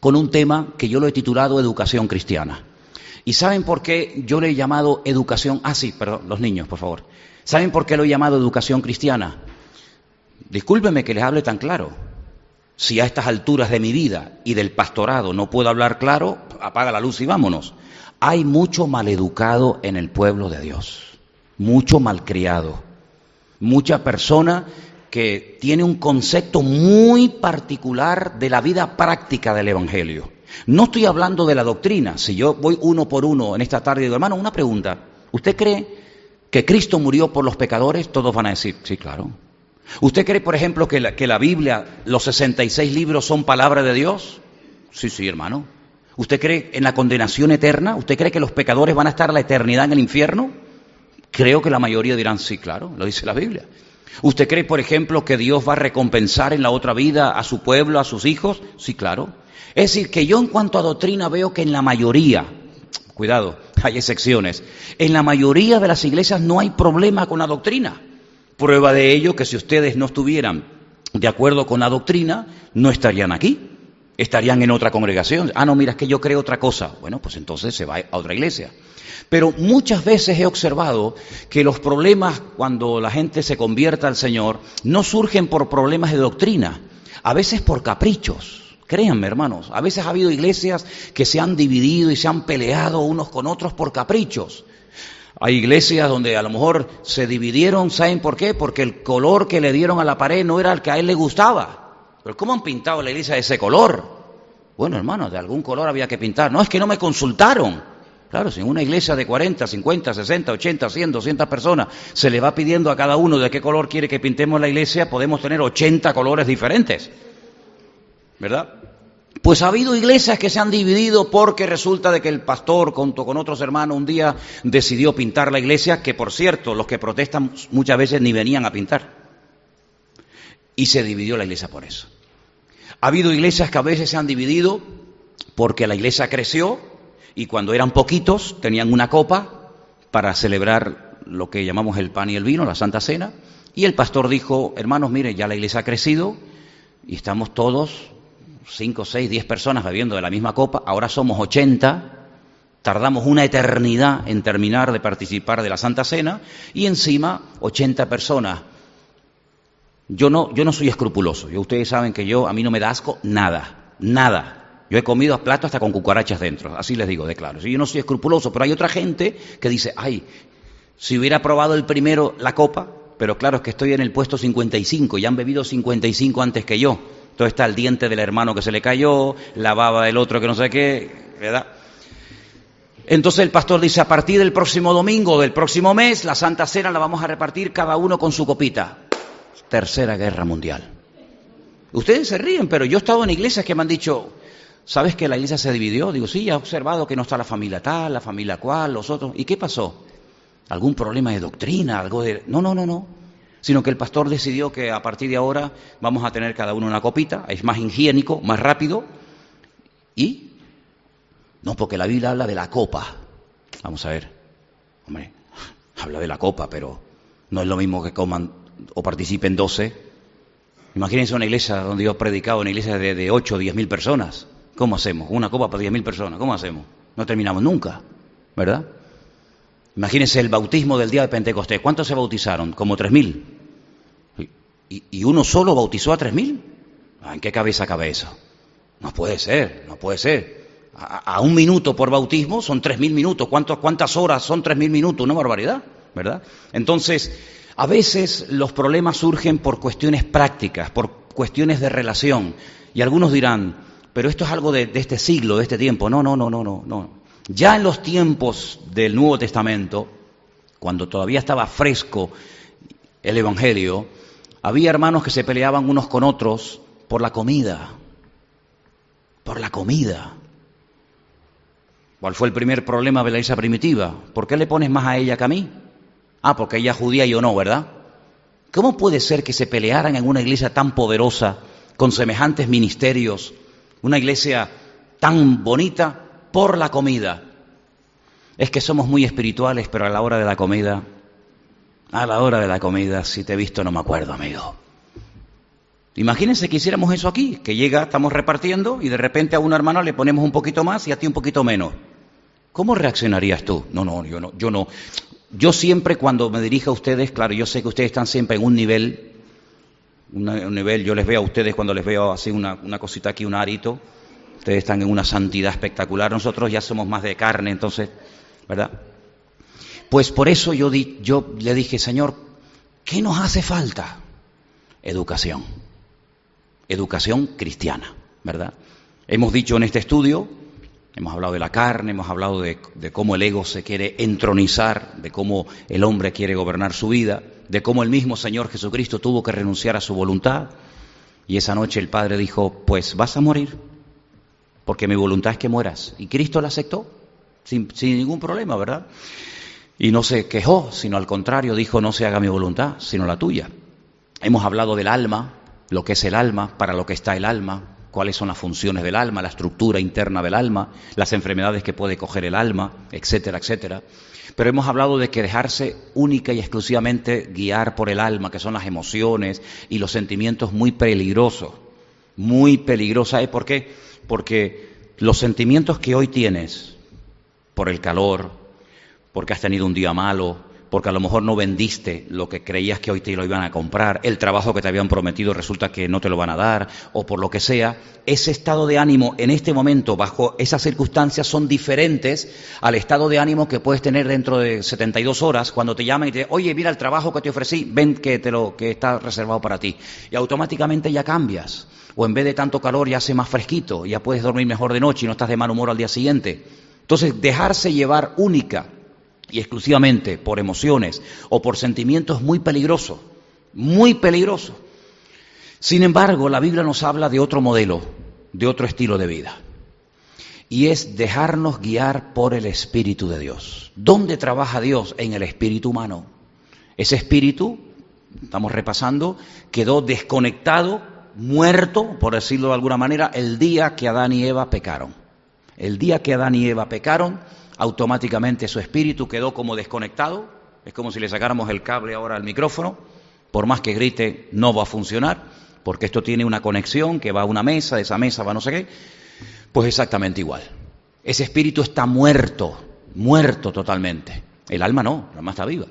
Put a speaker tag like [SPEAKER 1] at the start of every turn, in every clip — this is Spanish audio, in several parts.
[SPEAKER 1] con un tema que yo lo he titulado Educación Cristiana. ¿Y saben por qué yo le he llamado educación? Ah, sí, perdón, los niños, por favor. ¿Saben por qué lo he llamado educación cristiana? Discúlpenme que les hable tan claro. Si a estas alturas de mi vida y del pastorado no puedo hablar claro, apaga la luz y vámonos. Hay mucho maleducado en el pueblo de Dios, mucho malcriado, mucha persona que tiene un concepto muy particular de la vida práctica del Evangelio. No estoy hablando de la doctrina. Si yo voy uno por uno en esta tarde y digo, hermano, una pregunta. ¿Usted cree que Cristo murió por los pecadores? Todos van a decir, sí, claro. ¿Usted cree, por ejemplo, que la, que la Biblia, los 66 libros son palabra de Dios? Sí, sí, hermano. ¿Usted cree en la condenación eterna? ¿Usted cree que los pecadores van a estar la eternidad en el infierno? Creo que la mayoría dirán sí, claro, lo dice la Biblia. ¿Usted cree, por ejemplo, que Dios va a recompensar en la otra vida a su pueblo, a sus hijos? Sí, claro. Es decir, que yo en cuanto a doctrina veo que en la mayoría, cuidado, hay excepciones, en la mayoría de las iglesias no hay problema con la doctrina. Prueba de ello que si ustedes no estuvieran de acuerdo con la doctrina, no estarían aquí estarían en otra congregación. Ah, no, mira, es que yo creo otra cosa. Bueno, pues entonces se va a otra iglesia. Pero muchas veces he observado que los problemas cuando la gente se convierta al Señor no surgen por problemas de doctrina, a veces por caprichos. Créanme, hermanos, a veces ha habido iglesias que se han dividido y se han peleado unos con otros por caprichos. Hay iglesias donde a lo mejor se dividieron, ¿saben por qué? Porque el color que le dieron a la pared no era el que a él le gustaba. Pero ¿cómo han pintado la iglesia de ese color? Bueno, hermano, de algún color había que pintar. No, es que no me consultaron. Claro, si en una iglesia de 40, 50, 60, 80, 100, 200 personas se le va pidiendo a cada uno de qué color quiere que pintemos la iglesia, podemos tener 80 colores diferentes. ¿Verdad? Pues ha habido iglesias que se han dividido porque resulta de que el pastor, junto con otros hermanos, un día decidió pintar la iglesia, que por cierto, los que protestan muchas veces ni venían a pintar. Y se dividió la iglesia por eso. Ha habido iglesias que a veces se han dividido porque la iglesia creció y cuando eran poquitos tenían una copa para celebrar lo que llamamos el pan y el vino, la Santa Cena, y el pastor dijo, hermanos, mire, ya la iglesia ha crecido y estamos todos, cinco, seis, diez personas bebiendo de la misma copa, ahora somos ochenta, tardamos una eternidad en terminar de participar de la Santa Cena y encima ochenta personas yo no, yo no soy escrupuloso. Ustedes saben que yo, a mí no me da asco nada, nada. Yo he comido a plato hasta con cucarachas dentro, así les digo de claro. Yo no soy escrupuloso, pero hay otra gente que dice, ay, si hubiera probado el primero la copa, pero claro, es que estoy en el puesto 55 y han bebido 55 antes que yo. Entonces está el diente del hermano que se le cayó, la baba del otro que no sé qué, ¿verdad? Entonces el pastor dice, a partir del próximo domingo, del próximo mes, la Santa Cena la vamos a repartir cada uno con su copita. Tercera Guerra Mundial. Ustedes se ríen, pero yo he estado en iglesias que me han dicho, ¿sabes que la iglesia se dividió? Digo, sí, he observado que no está la familia tal, la familia cual, los otros. ¿Y qué pasó? ¿Algún problema de doctrina? ¿Algo de.? No, no, no, no. Sino que el pastor decidió que a partir de ahora vamos a tener cada uno una copita, es más higiénico, más rápido. Y. No, porque la Biblia habla de la copa. Vamos a ver. Hombre, habla de la copa, pero no es lo mismo que coman o participen 12. Imagínense una iglesia donde yo he predicado, una iglesia de, 8 o 10 mil personas. ¿Cómo hacemos? Una copa para 10 mil personas. ¿Cómo hacemos? No terminamos nunca, ¿verdad? Imagínense el bautismo del día de Pentecostés. ¿Cuántos se bautizaron? Como 3 mil. ¿Y, ¿Y, uno solo bautizó a 3 mil? Ah, ¿En qué cabeza cabe eso? No puede ser, no puede ser. A, un minuto por bautismo son 3 mil minutos. ¿Cuántas horas son 3 mil minutos? Una barbaridad, ¿verdad? Entonces, a veces los problemas surgen por cuestiones prácticas, por cuestiones de relación. Y algunos dirán, pero esto es algo de, este siglo, de este tiempo. No, no, no, no, no, no. Ya en los tiempos del Nuevo Testamento, cuando todavía estaba fresco el Evangelio, había hermanos que se peleaban unos con otros por la comida. Por la comida. ¿Cuál fue el primer problema de la iglesia primitiva? ¿Por qué le pones más a ella que a mí? Ah, porque ella es judía y yo no, ¿verdad? ¿Cómo puede ser que se pelearan en una iglesia tan poderosa, con semejantes ministerios, una iglesia tan bonita, por la comida? Es que somos muy espirituales, pero a la hora de la comida, a la hora de la comida, si te he visto no me acuerdo, amigo. Imagínense que hiciéramos eso aquí, que llega, estamos repartiendo y de repente a un hermano le ponemos un poquito más y a ti un poquito menos. ¿Cómo reaccionarías tú? No, no, yo no, yo no. Yo siempre cuando me dirijo a ustedes, claro, yo sé que ustedes están siempre en un nivel, un nivel, yo les veo a ustedes cuando les veo así una, una cosita aquí, un arito, ustedes están en una santidad espectacular, nosotros ya somos más de carne, entonces, ¿verdad? Pues por eso yo, di, yo le dije, Señor, ¿qué nos hace falta? Educación educación cristiana, ¿verdad? Hemos dicho en este estudio, hemos hablado de la carne, hemos hablado de, cómo el ego se quiere entronizar, de cómo el hombre quiere gobernar su vida, de cómo el mismo Señor Jesucristo tuvo que renunciar a su voluntad. Y esa noche el Padre dijo, pues vas a morir, porque mi voluntad es que mueras. Y Cristo la aceptó, sin, sin ningún problema, ¿verdad? Y no se quejó, sino al contrario, dijo, no se haga mi voluntad, sino la tuya. Hemos hablado del alma, lo que es el alma, para lo que está el alma, cuáles son las funciones del alma, la estructura interna del alma, las enfermedades que puede coger el alma, etcétera, etcétera. Pero hemos hablado de que dejarse única y exclusivamente guiar por el alma, que son las emociones y los sentimientos muy peligrosos, muy peligrosos. ¿Por qué? Porque los sentimientos que hoy tienes, por el calor, porque has tenido un día malo, porque a lo mejor no vendiste lo que creías que hoy te lo iban a comprar, el trabajo que te habían prometido resulta que no te lo van a dar, o por lo que sea, ese estado de ánimo en este momento, bajo esas circunstancias, son diferentes al estado de ánimo que puedes tener dentro de 72 horas cuando te llaman y te dicen, oye, mira el trabajo que te ofrecí, ven que, te lo, que está reservado para ti. Y automáticamente ya cambias. O en vez de tanto calor ya hace más fresquito, ya puedes dormir mejor de noche y no estás de mal humor al día siguiente. Entonces, dejarse llevar única y exclusivamente por emociones o por sentimientos muy peligrosos, muy peligrosos. Sin embargo, la Biblia nos habla de otro modelo, de otro estilo de vida. Y es dejarnos guiar por el Espíritu de Dios. ¿Dónde trabaja Dios? En el espíritu humano. Ese espíritu, estamos repasando, quedó desconectado, muerto, por decirlo de alguna manera, el día que Adán y Eva pecaron. El día que Adán y Eva pecaron, automáticamente su espíritu quedó como desconectado. Es como si le sacáramos el cable ahora al micrófono. Por más que grite, no va a funcionar, porque esto tiene una conexión que va a una mesa, esa mesa va no sé qué. Pues exactamente igual. Ese espíritu está muerto, muerto totalmente. El alma no, el alma está viva.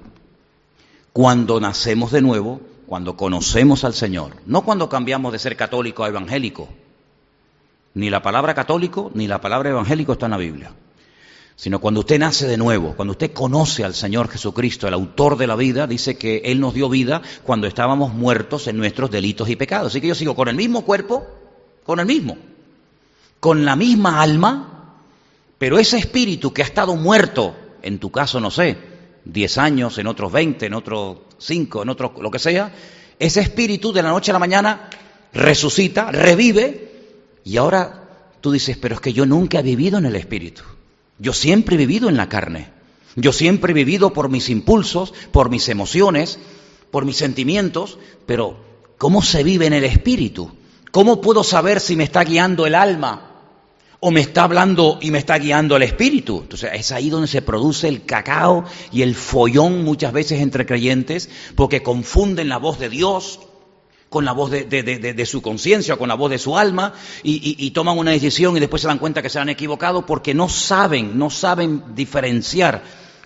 [SPEAKER 1] Cuando nacemos de nuevo, cuando conocemos al Señor, no cuando cambiamos de ser católico a evangélico. Ni la palabra católico ni la palabra evangélico está en la Biblia sino cuando usted nace de nuevo, cuando usted conoce al Señor Jesucristo, el autor de la vida, dice que Él nos dio vida cuando estábamos muertos en nuestros delitos y pecados. Así que yo sigo con el mismo cuerpo, con el mismo, con la misma alma, pero ese espíritu que ha estado muerto, en tu caso, no sé, 10 años, en otros 20, en otros 5, en otros lo que sea, ese espíritu de la noche a la mañana resucita, revive, y ahora tú dices, pero es que yo nunca he vivido en el espíritu. Yo siempre he vivido en la carne. Yo siempre he vivido por mis impulsos, por mis emociones, por mis sentimientos, pero ¿cómo se vive en el espíritu? ¿Cómo puedo saber si me está guiando el alma o me está hablando y me está guiando el espíritu? Entonces es ahí donde se produce el cacao y el follón muchas veces entre creyentes porque confunden la voz de Dios con la voz de, su conciencia, con la voz de su alma, y, toman una decisión y después se dan cuenta que se han equivocado porque no saben, no saben diferenciar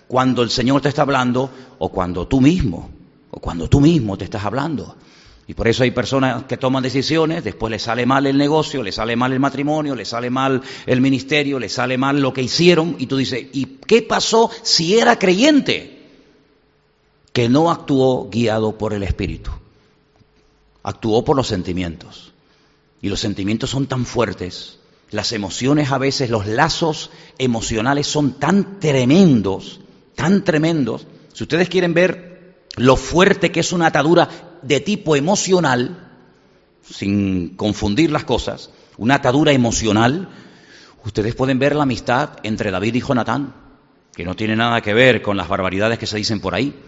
[SPEAKER 1] cuando el Señor te está hablando o cuando tú mismo, o cuando tú mismo te estás hablando. Y por eso hay personas que toman decisiones, después les sale mal el negocio, les sale mal el matrimonio, les sale mal el ministerio, les sale mal lo que hicieron, y tú dices, ¿y qué pasó si era creyente? Que no actuó guiado por el Espíritu actuó por los sentimientos. Y los sentimientos son tan fuertes, las emociones a veces, los lazos emocionales son tan tremendos, tan tremendos. Si ustedes quieren ver lo fuerte que es una atadura de tipo emocional, sin confundir las cosas, una atadura emocional, ustedes pueden ver la amistad entre David y Jonatán, que no tiene nada que ver con las barbaridades que se dicen por ahí.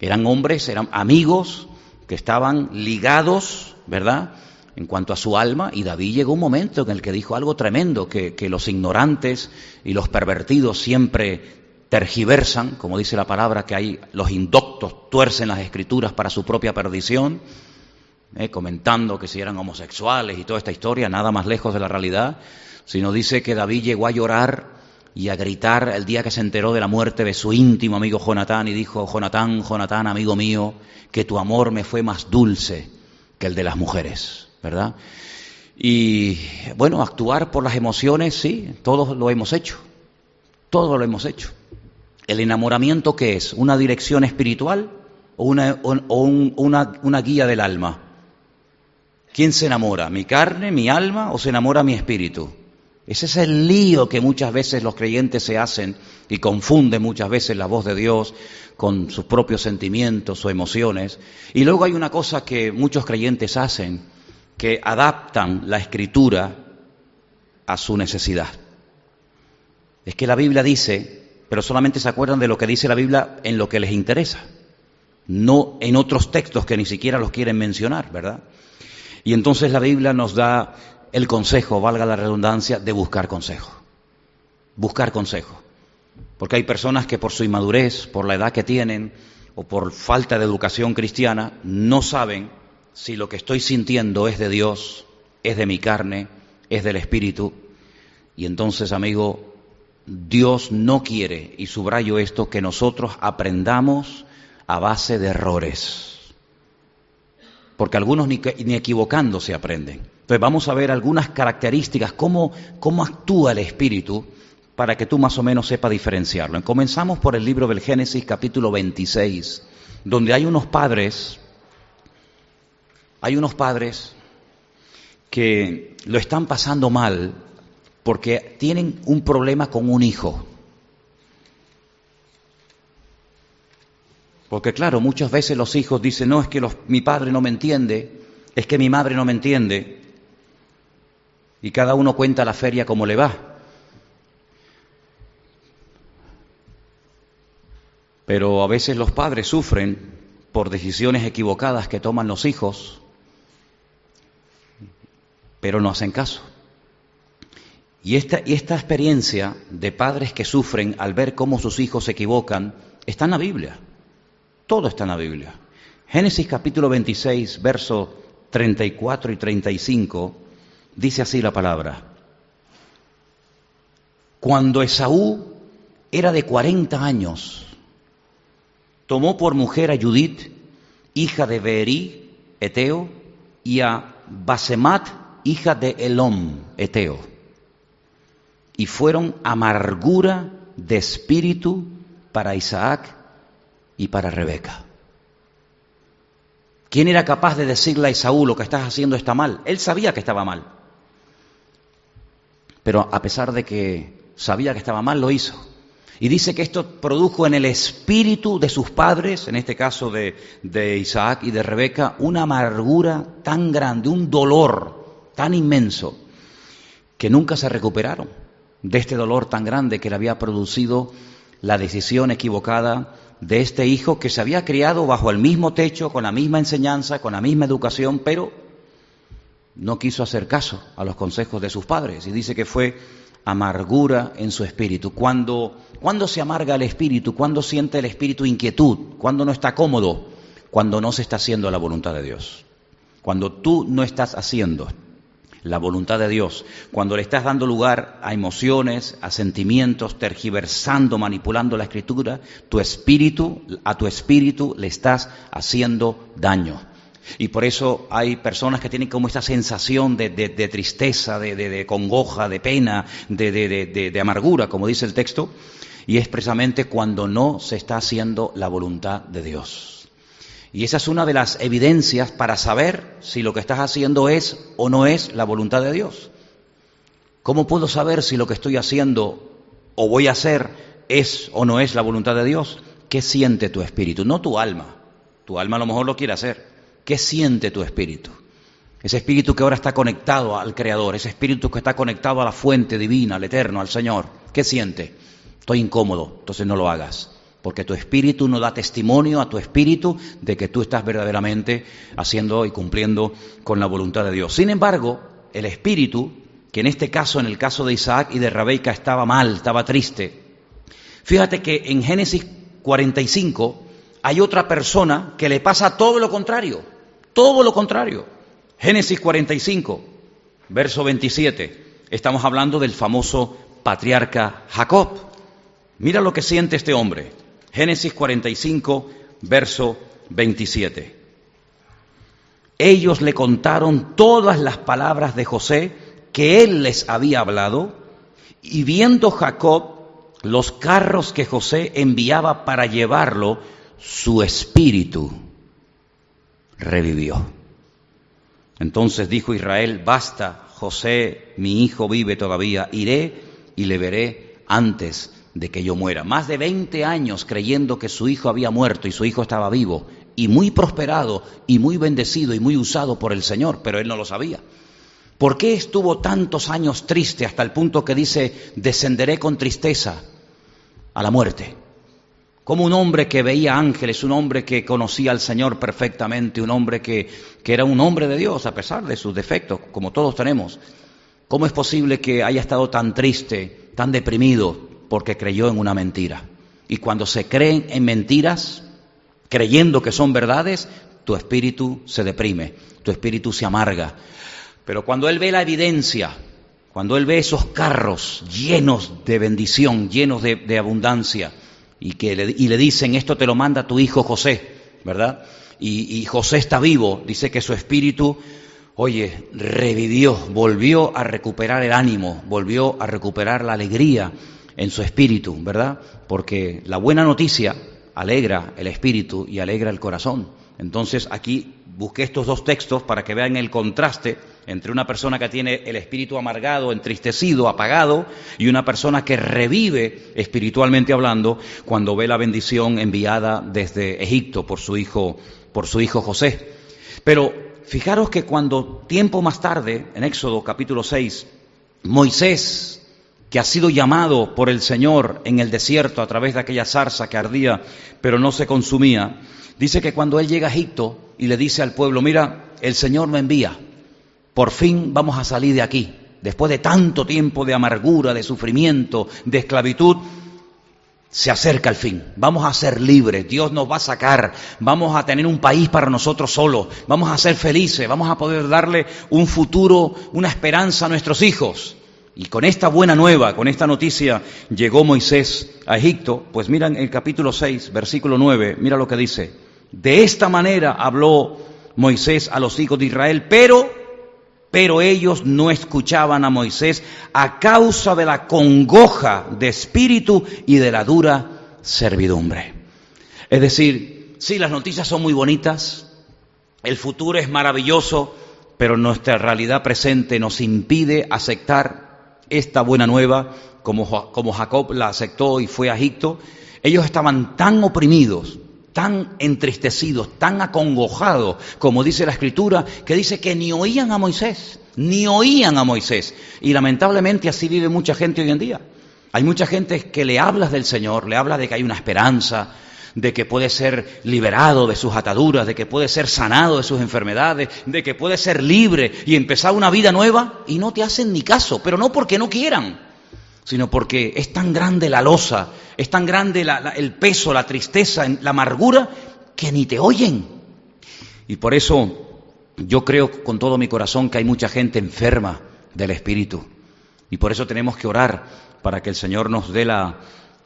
[SPEAKER 1] Eran hombres, eran amigos, que estaban ligados, ¿verdad? En cuanto a su alma, y David llegó un momento en el que dijo algo tremendo, que, los ignorantes y los pervertidos siempre tergiversan, como dice la palabra, que hay los indoctos tuercen las escrituras para su propia perdición. eh, comentando que si eran homosexuales y toda esta historia, nada más lejos de la realidad, sino dice que David llegó a llorar y a gritar el día que se enteró de la muerte de su íntimo amigo Jonatán y dijo, Jonatán, Jonatán, amigo mío, que tu amor me fue más dulce que el de las mujeres, ¿verdad? Y bueno, actuar por las emociones, sí, todos lo hemos hecho, todos lo hemos hecho. ¿El enamoramiento qué es? ¿Una dirección espiritual o una, una, una guía del alma? ¿Quién se enamora? ¿Mi carne, mi alma o se enamora mi espíritu? Ese es el lío que muchas veces los creyentes se hacen y confunden muchas veces la voz de Dios con sus propios sentimientos o emociones. Y luego hay una cosa que muchos creyentes hacen, que adaptan la escritura a su necesidad. Es que la Biblia dice pero solamente se acuerdan de lo que dice la Biblia en lo que les interesa, no en otros textos que ni siquiera los quieren mencionar, ¿verdad? Y entonces la Biblia nos da el consejo, valga la redundancia, de buscar consejo. Buscar consejo. Porque hay personas que por su inmadurez, por la edad que tienen o por falta de educación cristiana, no saben si lo que estoy sintiendo es de Dios, es de mi carne, es del Espíritu. Y entonces, amigo, Dios no quiere, y subrayo esto, que nosotros aprendamos a base de errores. Porque algunos ni, ni equivocando se aprenden. Entonces vamos a ver algunas características, cómo, cómo actúa el Espíritu, para que tú más o menos sepas diferenciarlo. Comenzamos por el libro del Génesis capítulo 26, donde hay unos padres, hay unos padres que lo están pasando mal porque tienen un problema con un hijo. Porque claro, muchas veces los hijos dicen, no, es que mi padre no me entiende, es que mi madre no me entiende. Y cada uno cuenta la feria como le va. Pero a veces los padres sufren por decisiones equivocadas que toman los hijos, pero no hacen caso. Y esta, esta experiencia de padres que sufren al ver cómo sus hijos se equivocan está en la Biblia. Todo está en la Biblia. Génesis capítulo 26, versos 34 y 35, dice así la palabra. Cuando Esaú era de 40 años, tomó por mujer a Judith, hija de Beerí, Eteo, y a Basemat, hija de Elom, Eteo y fueron amargura de espíritu para Isaac y para Rebeca. ¿Quién era capaz de decirle a Esaú lo que estás haciendo está mal? Él sabía que estaba mal. Pero a pesar de que sabía que estaba mal, lo hizo. Y dice que esto produjo en el espíritu de sus padres, en este caso de, de Isaac y de Rebeca, una amargura tan grande, un dolor tan inmenso, que nunca se recuperaron de este dolor tan grande que le había producido la decisión equivocada de este hijo que se había criado bajo el mismo techo, con la misma enseñanza, con la misma educación, pero no quiso hacer caso a los consejos de sus padres y dice que fue amargura en su espíritu. Cuando, cuando se amarga el espíritu, cuando siente el espíritu inquietud, cuando no está cómodo, cuando no se está haciendo la voluntad de Dios. Cuando tú no estás haciendo la voluntad de Dios, cuando le estás dando lugar a emociones, a sentimientos, tergiversando, manipulando la escritura, tu espíritu, a tu espíritu le estás haciendo daño. Y por eso hay personas que tienen como esta sensación de, tristeza, de, congoja, de pena, de amargura, como dice el texto, y es precisamente cuando no se está haciendo la voluntad de Dios. Y esa es una de las evidencias para saber si lo que estás haciendo es o no es la voluntad de Dios. ¿Cómo puedo saber si lo que estoy haciendo o voy a hacer es o no es la voluntad de Dios? ¿Qué siente tu espíritu? No tu alma. Tu alma a lo mejor lo quiere hacer. ¿Qué siente tu espíritu? Ese espíritu que ahora está conectado al Creador, ese espíritu que está conectado a la fuente divina, al Eterno, al Señor. ¿Qué siente? Estoy incómodo, entonces no lo hagas porque tu espíritu no da testimonio a tu espíritu de que tú estás verdaderamente haciendo y cumpliendo con la voluntad de Dios. Sin embargo, el espíritu, que en este caso, en el caso de Isaac y de Rebeca, estaba mal, estaba triste. Fíjate que en Génesis 45 hay otra persona que le pasa todo lo contrario. Todo lo contrario. Génesis 45, verso 27. Estamos hablando del famoso patriarca Jacob. Mira lo que siente este hombre. Génesis 45, verso 27. Ellos le contaron todas las palabras de José que él les había hablado, y viendo Jacob los carros que José enviaba para llevarlo, su espíritu revivió. Entonces dijo Israel, basta, José, mi hijo vive todavía, iré y le veré antes de que yo muera. Más de 20 años creyendo que su hijo había muerto y su hijo estaba vivo y muy prosperado y muy bendecido y muy usado por el Señor, pero él no lo sabía. ¿Por qué estuvo tantos años triste hasta el punto que dice, descenderé con tristeza a la muerte? Como un hombre que veía ángeles, un hombre que conocía al Señor perfectamente, un hombre que, que era un hombre de Dios a pesar de sus defectos, como todos tenemos. ¿Cómo es posible que haya estado tan triste, tan deprimido, porque creyó en una mentira? Y cuando se creen en mentiras, creyendo que son verdades, tu espíritu se deprime, tu espíritu se amarga, pero cuando él ve la evidencia, cuando él ve esos carros llenos de bendición, llenos de, abundancia, y, que le, y le dicen, esto te lo manda tu hijo José, ¿verdad? Y, y José está vivo, dice que su espíritu, oye, revivió, volvió a recuperar el ánimo, volvió a recuperar la alegría en su espíritu, ¿verdad? Porque la buena noticia alegra el espíritu y alegra el corazón. Entonces aquí busqué estos dos textos para que vean el contraste entre una persona que tiene el espíritu amargado, entristecido, apagado, y una persona que revive espiritualmente hablando cuando ve la bendición enviada desde Egipto por su hijo, por su hijo José. Pero fijaros que cuando tiempo más tarde, en Éxodo capítulo 6, Moisés, que ha sido llamado por el Señor en el desierto a través de aquella zarza que ardía, pero no se consumía, dice que cuando él llega a Egipto y le dice al pueblo, mira, el Señor me envía, por fin vamos a salir de aquí. Después de tanto tiempo de amargura, de sufrimiento, de esclavitud, se acerca el fin. Vamos a ser libres. Dios nos va a sacar. Vamos a tener un país para nosotros solos. Vamos a ser felices. Vamos a poder darle un futuro, una esperanza a nuestros hijos. Y con esta buena nueva, con esta noticia, llegó Moisés a Egipto. Pues miran el capítulo 6, versículo 9. Mira lo que dice. De esta manera habló Moisés a los hijos de Israel, pero pero ellos no escuchaban a Moisés a causa de la congoja de espíritu y de la dura servidumbre. Es decir, sí, las noticias son muy bonitas, el futuro es maravilloso, pero nuestra realidad presente nos impide aceptar esta buena nueva como, como Jacob la aceptó y fue a Egipto. Ellos estaban tan oprimidos, tan entristecidos, tan acongojados, como dice la escritura, que dice que ni oían a Moisés, ni oían a Moisés. Y lamentablemente así vive mucha gente hoy en día. Hay mucha gente que le hablas del Señor, le habla de que hay una esperanza, de que puede ser liberado de sus ataduras, de que puede ser sanado de sus enfermedades, de que puede ser libre y empezar una vida nueva y no te hacen ni caso, pero no porque no quieran, sino porque es tan grande la losa, es tan grande el peso, la tristeza, la amargura, que ni te oyen. Y por eso yo creo con todo mi corazón que hay mucha gente enferma del Espíritu. Y por eso tenemos que orar para que el Señor nos dé la,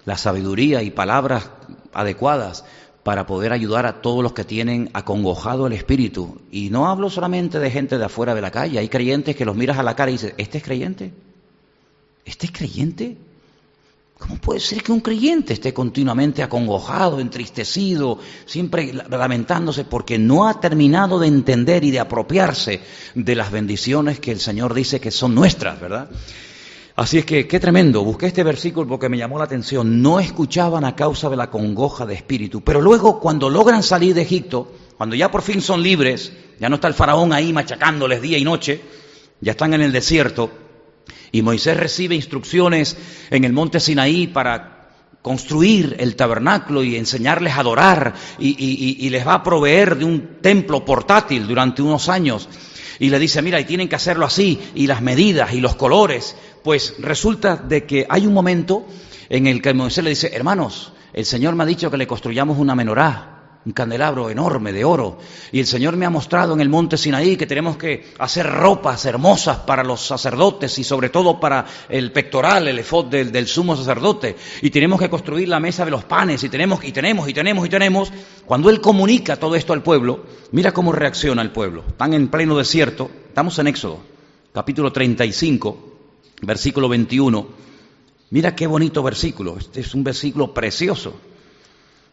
[SPEAKER 1] la sabiduría y palabras adecuadas para poder ayudar a todos los que tienen acongojado el espíritu. Y no hablo solamente de gente de afuera de la calle, hay creyentes que los miras a la cara y dices, ¿este es creyente? ¿Este es creyente? ¿Cómo puede ser que un creyente esté continuamente acongojado, entristecido, siempre lamentándose porque no ha terminado de entender y de apropiarse de las bendiciones que el Señor dice que son nuestras, ¿verdad? Así es que, qué tremendo, busqué este versículo porque me llamó la atención. No escuchaban a causa de la congoja de espíritu, pero luego cuando logran salir de Egipto, cuando ya por fin son libres, ya no está el faraón ahí machacándoles día y noche, ya están en el desierto, y Moisés recibe instrucciones en el monte Sinaí para construir el tabernáculo y enseñarles a adorar y, les va a proveer de un templo portátil durante unos años. Y le dice, mira, y tienen que hacerlo así, y las medidas y los colores. Pues resulta de que hay un momento en el que Moisés le dice, hermanos, el Señor me ha dicho que le construyamos una menorá. Un candelabro enorme de oro. Y el Señor me ha mostrado en el monte Sinaí que tenemos que hacer ropas hermosas para los sacerdotes y sobre todo para el pectoral, el efod del, sumo sacerdote. Y tenemos que construir la mesa de los panes y tenemos, y tenemos, y tenemos, y tenemos. Cuando Él comunica todo esto al pueblo, mira cómo reacciona el pueblo. Están en pleno desierto, estamos en Éxodo, capítulo 35, versículo 21. Mira qué bonito versículo, este es un versículo precioso.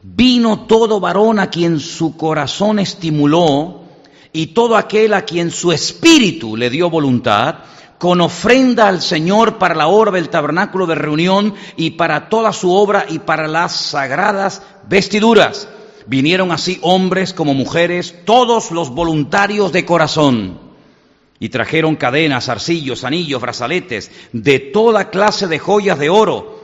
[SPEAKER 1] Vino todo varón a quien su corazón estimuló y todo aquel a quien su espíritu le dio voluntad, con ofrenda al Señor para la obra del tabernáculo de reunión y para toda su obra y para las sagradas vestiduras. Vinieron así hombres como mujeres, todos los voluntarios de corazón, y trajeron cadenas, arcillos, anillos, brazaletes, de toda clase de joyas de oro,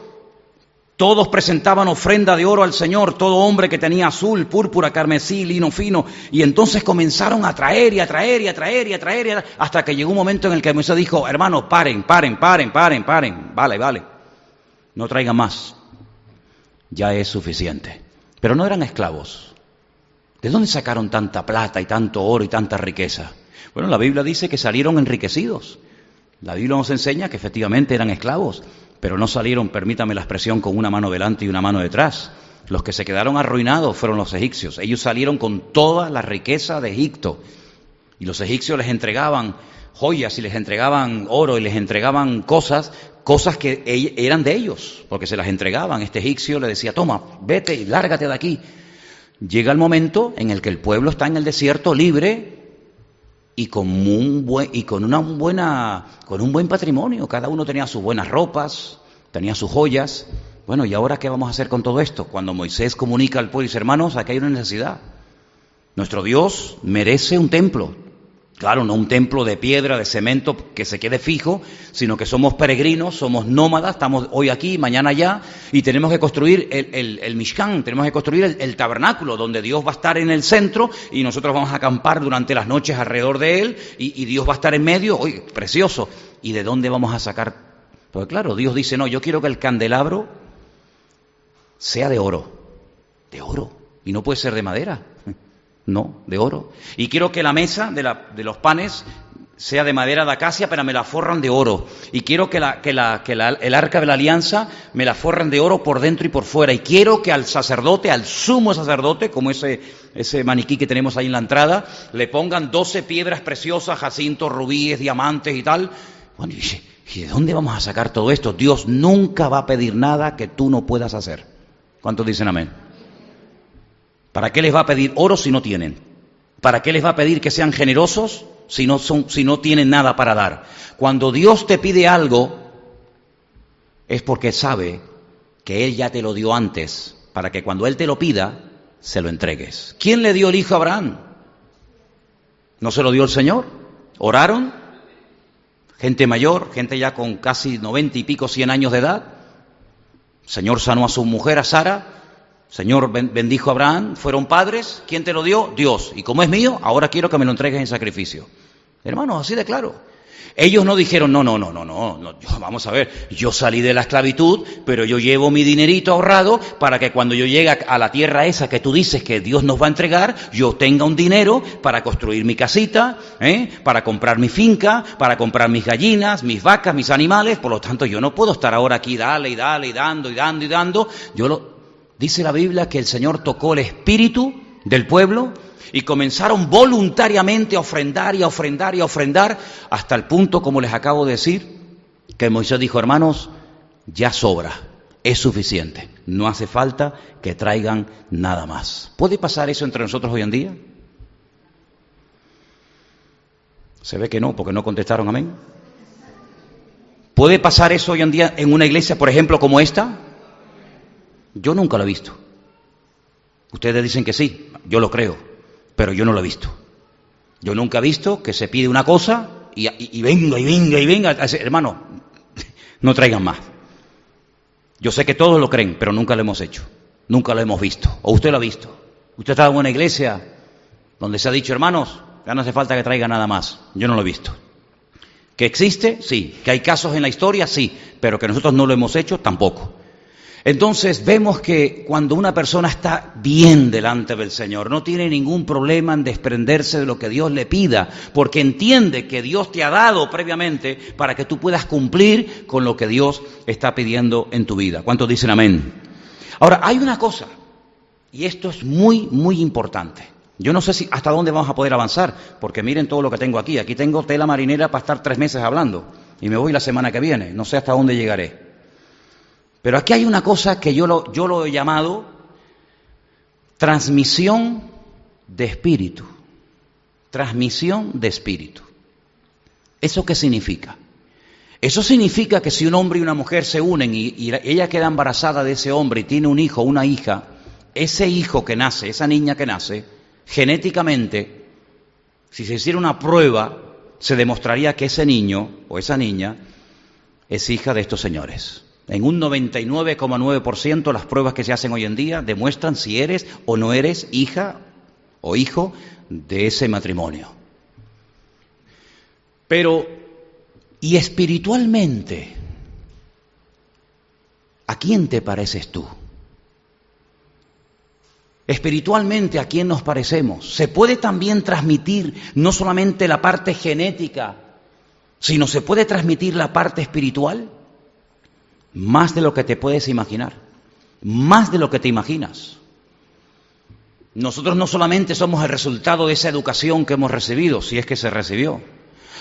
[SPEAKER 1] todos presentaban ofrenda de oro al Señor, todo hombre que tenía azul, púrpura, carmesí, lino fino, y entonces comenzaron a traer y a traer y a traer y a traer, hasta que llegó un momento en el que Moisés dijo, hermanos, paren, paren, paren, paren, paren, vale, vale, no traigan más, ya es suficiente. Pero no eran esclavos. ¿De dónde sacaron tanta plata y tanto oro y tanta riqueza? Bueno, la Biblia dice que salieron enriquecidos. La Biblia nos enseña que efectivamente eran esclavos, pero no salieron, permítame la expresión, con una mano delante y una mano detrás. Los que se quedaron arruinados fueron los egipcios. Ellos salieron con toda la riqueza de Egipto. Y los egipcios les entregaban joyas y les entregaban oro y les entregaban cosas, cosas que eran de ellos, porque se las entregaban. Este egipcio le decía, toma, vete y lárgate de aquí. Llega el momento en el que el pueblo está en el desierto libre y con un buen, y con una buena, con un buen patrimonio. Cada uno tenía sus buenas ropas, tenía sus joyas. Bueno, ¿y ahora qué vamos a hacer con todo esto? Cuando Moisés comunica al pueblo y dice, hermanos, aquí hay una necesidad. Nuestro Dios merece un templo. Claro, no un templo de piedra, de cemento que se quede fijo, sino que somos peregrinos, somos nómadas, estamos hoy aquí, mañana allá, y tenemos que construir el, Mishkan, tenemos que construir el, tabernáculo, donde Dios va a estar en el centro y nosotros vamos a acampar durante las noches alrededor de él, y, y Dios va a estar en medio, oye, precioso. ¿Y de dónde vamos a sacar? Pues claro, Dios dice, no, yo quiero que el candelabro sea de oro, de oro, y no puede ser de madera. No, de oro. Y quiero que la mesa de, los panes sea de madera de acacia, pero me la forran de oro. Y quiero que, el arca de la alianza me la forran de oro por dentro y por fuera. Y quiero que al sacerdote, al sumo sacerdote, como ese, ese maniquí que tenemos ahí en la entrada, le pongan doce piedras preciosas, jacintos, rubíes, diamantes y tal. Bueno, ¿y de dónde vamos a sacar todo esto? Dios nunca va a pedir nada que tú no puedas hacer. ¿Cuántos dicen amén? ¿Para qué les va a pedir oro si no tienen? ¿Para qué les va a pedir que sean generosos si no, son, si no tienen nada para dar? Cuando Dios te pide algo, es porque sabe que Él ya te lo dio antes, para que cuando Él te lo pida, se lo entregues. ¿Quién le dio el hijo a Abraham? ¿No se lo dio el Señor? ¿Oraron? Gente mayor, gente ya con casi noventa y pico, cien años de edad. El Señor sanó a su mujer, a Sara, Señor bendijo a Abraham, fueron padres, ¿quién te lo dio? Dios. Y como es mío, ahora quiero que me lo entregues en sacrificio. Hermanos, así de claro. Ellos no dijeron, no, no, no, no, no, no, vamos a ver, yo salí de la esclavitud, pero yo llevo mi dinerito ahorrado para que cuando yo llegue a la tierra esa que tú dices que Dios nos va a entregar, yo tenga un dinero para construir mi casita, ¿eh? para comprar mi finca, para comprar mis gallinas, mis vacas, mis animales, por lo tanto yo no puedo estar ahora aquí, dale y dale y dando y dando y dando, yo lo, Dice la Biblia que el Señor tocó el espíritu del pueblo y comenzaron voluntariamente a ofrendar y a ofrendar y a ofrendar hasta el punto, como les acabo de decir, que Moisés dijo, hermanos, ya sobra, es suficiente, no hace falta que traigan nada más. ¿Puede pasar eso entre nosotros hoy en día? Se ve que no, porque no contestaron amén. ¿Puede pasar eso hoy en día en una iglesia, por ejemplo, como esta? Yo nunca lo he visto. Ustedes dicen que sí, yo lo creo, pero yo no lo he visto. Yo nunca he visto que se pide una cosa y, venga y venga y venga. Hermano, no traigan más. Yo sé que todos lo creen, pero nunca lo hemos hecho. Nunca lo hemos visto. ¿O usted lo ha visto? ¿Usted está en una iglesia donde se ha dicho, hermanos, ya no hace falta que traiga nada más? Yo no lo he visto. ¿Que existe? Sí. ¿Que hay casos en la historia? Sí. Pero que nosotros no lo hemos hecho? Tampoco. Entonces vemos que cuando una persona está bien delante del Señor, no tiene ningún problema en desprenderse de lo que Dios le pida, porque entiende que Dios te ha dado previamente para que tú puedas cumplir con lo que Dios está pidiendo en tu vida. ¿Cuántos dicen amén? Ahora, hay una cosa, y esto es muy, muy importante. Yo no sé si hasta dónde vamos a poder avanzar, porque miren todo lo que tengo aquí. Aquí tengo tela marinera para estar tres meses hablando, y me voy la semana que viene. No sé hasta dónde llegaré. Pero aquí hay una cosa que yo lo, he llamado transmisión de espíritu. Transmisión de espíritu. ¿Eso qué significa? Eso significa que si un hombre y una mujer se unen y, y, ella queda embarazada de ese hombre y tiene un hijo una hija, ese hijo que nace, esa niña que nace, genéticamente, si se hiciera una prueba, se demostraría que ese niño o esa niña es hija de estos señores. En un 99,9% las pruebas que se hacen hoy en día demuestran si eres o no eres hija o hijo de ese matrimonio. Pero, ¿y espiritualmente? ¿A quién te pareces tú? Espiritualmente, ¿a quién nos parecemos? Se puede también transmitir no solamente la parte genética, sino se puede transmitir la parte espiritual más de lo que te puedes imaginar, más de lo que te imaginas. Nosotros no solamente somos el resultado de esa educación que hemos recibido, si es que se recibió,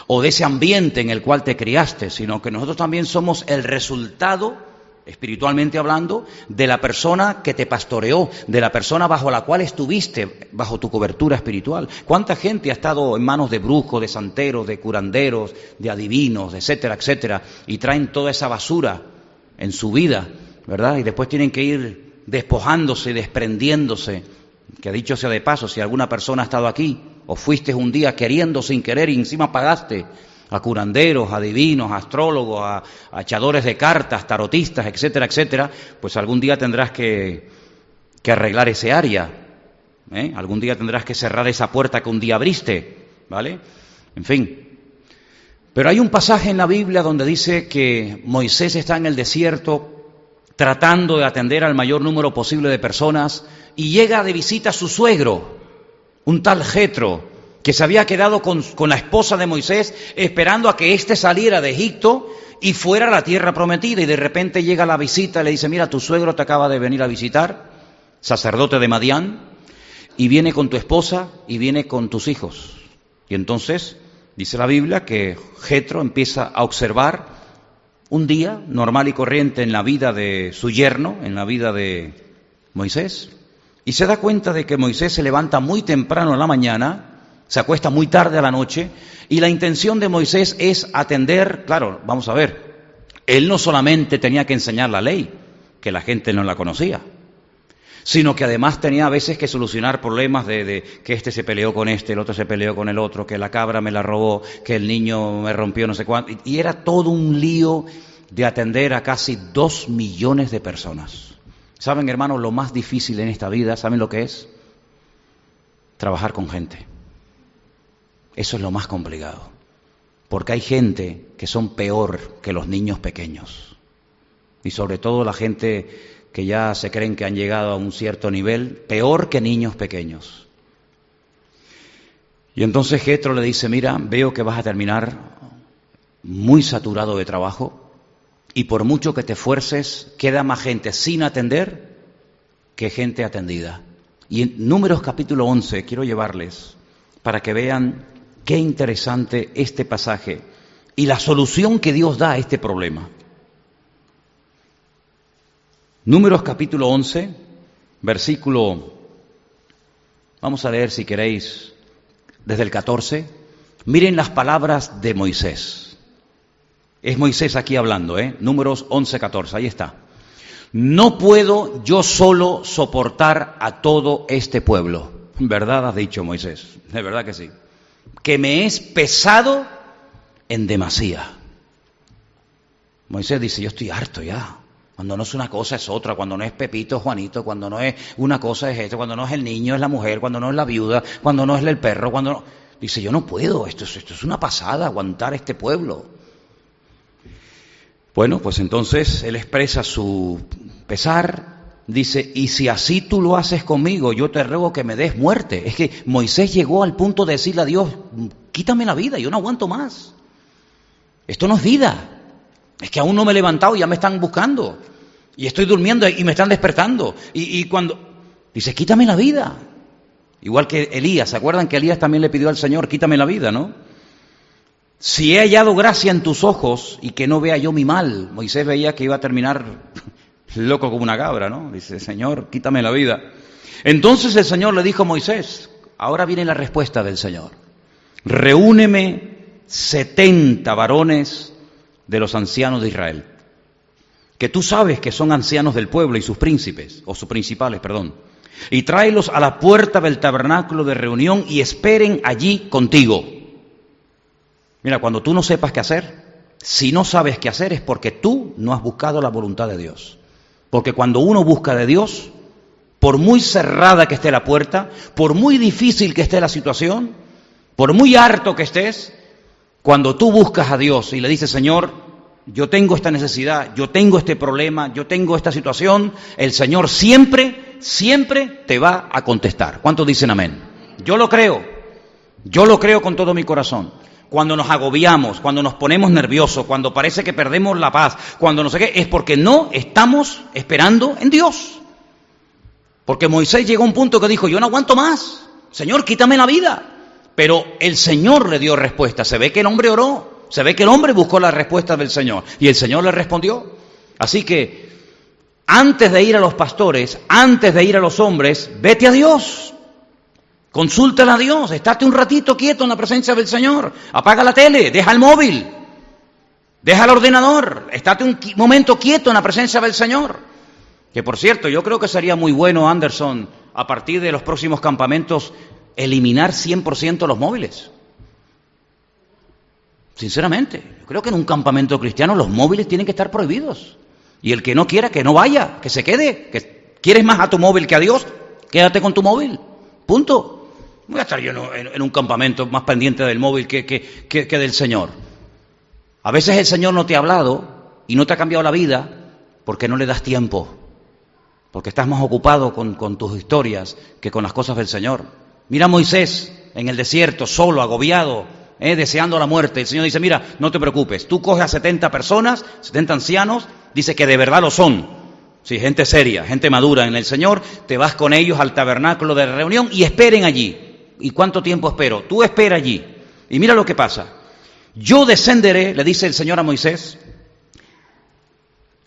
[SPEAKER 1] o de ese ambiente en el cual te criaste, sino que nosotros también somos el resultado, espiritualmente hablando, de la persona que te pastoreó, de la persona bajo la cual estuviste, bajo tu cobertura espiritual. ¿Cuánta gente ha estado en manos de brujos, de santeros, de curanderos, de adivinos, etcétera, etcétera, y traen toda esa basura en su vida, ¿verdad? Y después tienen que ir despojándose, desprendiéndose. Que dicho sea de paso, si alguna persona ha estado aquí o fuiste un día queriendo sin querer y encima pagaste a curanderos, a divinos, a astrólogos, a, echadores de cartas, tarotistas, etcétera, etcétera, pues algún día tendrás que, que arreglar ese área. ¿eh? Algún día tendrás que cerrar esa puerta que un día abriste, ¿vale? En fin, pero hay un pasaje en la Biblia donde dice que Moisés está en el desierto tratando de atender al mayor número posible de personas y llega de visita a su suegro, un tal Jetro, que se había quedado con, con, la esposa de Moisés esperando a que éste saliera de Egipto y fuera a la tierra prometida y de repente llega la visita y le dice, mira, tu suegro te acaba de venir a visitar, sacerdote de Madián, y viene con tu esposa y viene con tus hijos. Y entonces Dice la Biblia que Jetro empieza a observar un día normal y corriente en la vida de su yerno, en la vida de Moisés, y se da cuenta de que Moisés se levanta muy temprano en la mañana, se acuesta muy tarde a la noche, y la intención de Moisés es atender, claro, vamos a ver, él no solamente tenía que enseñar la ley, que la gente no la conocía, sino que además tenía a veces que solucionar problemas de, que este se peleó con este, el otro se peleó con el otro, que la cabra me la robó, que el niño me rompió no sé cuánto, y era todo un lío de atender a casi dos millones de personas. ¿Saben, hermanos, lo más difícil en esta vida, ¿saben lo que es? Trabajar con gente. Eso es lo más complicado. Porque hay gente que son peor que los niños pequeños. Y sobre todo la gente que ya se creen que han llegado a un cierto nivel, peor que niños pequeños. Y entonces Getro le dice, mira, veo que vas a terminar muy saturado de trabajo y por mucho que te esfuerces, queda más gente sin atender que gente atendida. Y en Números capítulo 11 quiero llevarles para que vean qué interesante este pasaje y la solución que Dios da a este problema. Números capítulo 11, versículo, vamos a leer si queréis desde el 14. Miren las palabras de Moisés. Es Moisés aquí hablando, ¿eh? Números 11, 14, ahí está. No puedo yo solo soportar a todo este pueblo. ¿Verdad has dicho Moisés? De verdad que sí. Que me es pesado en demasía. Moisés dice, yo estoy harto ya. Cuando no es una cosa es otra, cuando no es Pepito, Juanito, cuando no es una cosa es esto, cuando no es el niño es la mujer, cuando no es la viuda, cuando no es el perro, cuando no... Dice, yo no puedo, esto, esto es una pasada, aguantar este pueblo. Bueno, pues entonces él expresa su empezar, dice, y si así tú lo haces conmigo, yo te ruego que me des muerte. Es que Moisés llegó al punto de decirle a Dios, quítame la vida, yo no aguanto más. Esto no es vida. Es que aún no me he levantado y ya me están buscando. Y estoy durmiendo y me están despertando. Y, cuando... Dice, quítame la vida. Igual que Elías, ¿se acuerdan que Elías también le pidió al Señor, quítame la vida, ¿no? Si he hallado gracia en tus ojos y que no vea yo mi mal. Moisés veía que iba a terminar loco como una cabra, ¿no? Dice, Señor, quítame la vida. Entonces el Señor le dijo a Moisés, ahora viene la respuesta del Señor. Reúneme setenta varones de los ancianos de Israel, que tú sabes que son ancianos del pueblo y sus príncipes, o sus principales, perdón, y tráelos a la puerta del tabernáculo de reunión y esperen allí contigo. Mira, cuando tú no sepas qué hacer, si no sabes qué hacer es porque tú no has buscado la voluntad de Dios. Porque cuando uno busca de Dios, por muy cerrada que esté la puerta, por muy difícil que esté la situación, por muy harto que estés, cuando tú buscas a Dios y le dices, Señor, yo tengo esta necesidad, yo tengo este problema, yo tengo esta situación, el Señor siempre, siempre te va a contestar. ¿Cuántos dicen amén? Yo lo creo, yo lo creo con todo mi corazón. Cuando nos agobiamos, cuando nos ponemos nerviosos, cuando parece que perdemos la paz, cuando no sé qué, es porque no estamos esperando en Dios. Porque Moisés llegó a un punto que dijo, yo no aguanto más, Señor, quítame la vida. Pero el Señor le dio respuesta. Se ve que el hombre oró, se ve que el hombre buscó la respuesta del Señor y el Señor le respondió. Así que antes de ir a los pastores, antes de ir a los hombres, vete a Dios. Consúltala a Dios, estate un ratito quieto en la presencia del Señor. Apaga la tele, deja el móvil, deja el ordenador, estate un momento quieto en la presencia del Señor. Que por cierto, yo creo que sería muy bueno, Anderson, a partir de los próximos campamentos, eliminar 100% los móviles. Sinceramente, yo creo que en un campamento cristiano los móviles tienen que estar prohibidos. Y el que no quiera, que no vaya, que se quede. Que quieres más a tu móvil que a Dios, quédate con tu móvil. Punto. Voy a estar yo en, un campamento más pendiente del móvil que, del Señor. A veces el Señor no te ha hablado y no te ha cambiado la vida porque no le das tiempo. Porque estás más ocupado con tus historias que con las cosas del Señor. Mira Moisés en el desierto, solo, agobiado, eh, deseando la muerte. El Señor dice, mira, no te preocupes, tú coges a 70 personas, 70 ancianos, dice que de verdad lo son. Sí, gente seria, gente madura en el Señor, te vas con ellos al tabernáculo de reunión y esperen allí. ¿Y cuánto tiempo espero? Tú espera allí. Y mira lo que pasa. Yo descenderé, le dice el Señor a Moisés,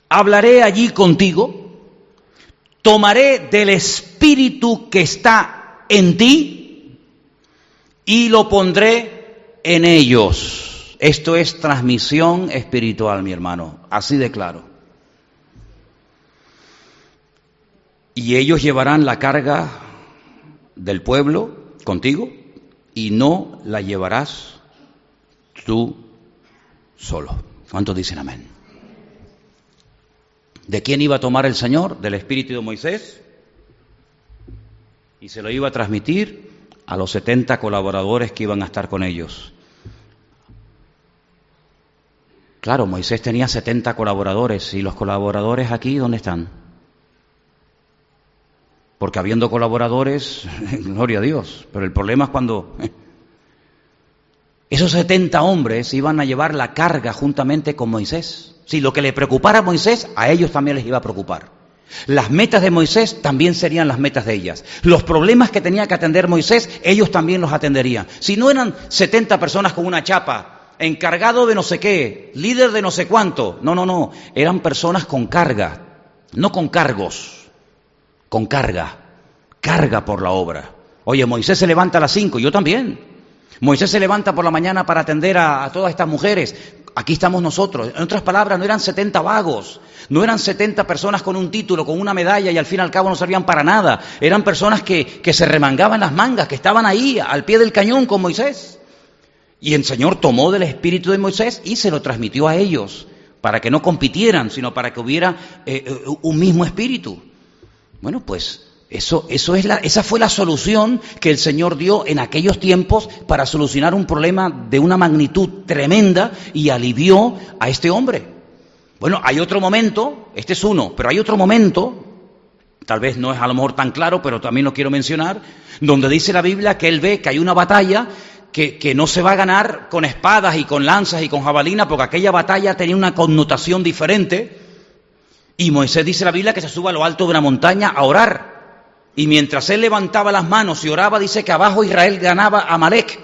[SPEAKER 1] hablaré allí contigo, tomaré del espíritu que está en ti y lo pondré en ellos. Esto es transmisión espiritual, mi hermano, así de claro. Y ellos llevarán la carga del pueblo contigo y no la llevarás tú solo. ¿Cuántos dicen amén? ¿De quién iba a tomar el Señor? ¿Del espíritu de Moisés? Y se lo iba a transmitir a los 70 colaboradores que iban a estar con ellos. Claro, Moisés tenía 70 colaboradores y los colaboradores aquí, ¿dónde están? Porque habiendo colaboradores, gloria a Dios, pero el problema es cuando esos 70 hombres iban a llevar la carga juntamente con Moisés. Si lo que le preocupara a Moisés, a ellos también les iba a preocupar. Las metas de Moisés también serían las metas de ellas. Los problemas que tenía que atender Moisés, ellos también los atenderían. Si no eran 70 personas con una chapa, encargado de no sé qué, líder de no sé cuánto, no, no, no, eran personas con carga, no con cargos, con carga, carga por la obra. Oye, Moisés se levanta a las 5, yo también. Moisés se levanta por la mañana para atender a, a todas estas mujeres. Aquí estamos nosotros. En otras palabras, no eran 70 vagos, no eran 70 personas con un título, con una medalla y al fin y al cabo no servían para nada. Eran personas que, que se remangaban las mangas, que estaban ahí al pie del cañón con Moisés. Y el Señor tomó del espíritu de Moisés y se lo transmitió a ellos, para que no compitieran, sino para que hubiera eh, eh, un mismo espíritu. Bueno, pues eso, eso es la, esa fue la solución que el Señor dio en aquellos tiempos para solucionar un problema de una magnitud tremenda y alivió a este hombre. Bueno, hay otro momento, este es uno, pero hay otro momento, tal vez no es a lo mejor tan claro, pero también lo quiero mencionar, donde dice la Biblia que él ve que hay una batalla que, que, no se va a ganar con espadas y con lanzas y con jabalina, porque aquella batalla tenía una connotación diferente. Y Moisés dice la Biblia que se suba a lo alto de una montaña a orar. Y mientras él levantaba las manos y oraba, dice que abajo Israel ganaba a Malek.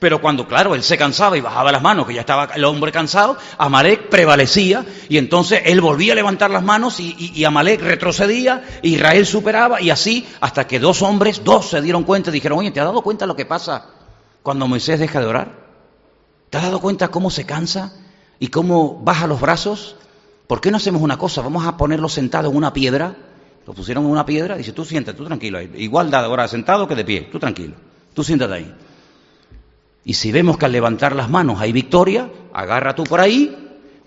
[SPEAKER 1] Pero cuando, claro, él se cansaba y bajaba las manos, que ya estaba el hombre cansado, Amalek prevalecía y entonces él volvía a levantar las manos y, Amalek retrocedía, Israel superaba y así hasta que dos hombres, dos se dieron cuenta y dijeron, oye, ¿te has dado cuenta lo que pasa cuando Moisés deja de orar? ¿Te has dado cuenta cómo se cansa y cómo baja los brazos? ¿Por qué no hacemos una cosa? Vamos a ponerlo sentado en una piedra. Lo pusieron en una piedra. Dice, tú siéntate, tú tranquilo. Igual da ahora sentado que de pie. Tú tranquilo. Tú siéntate ahí. Y si vemos que al levantar las manos hay victoria, agarra tú por ahí,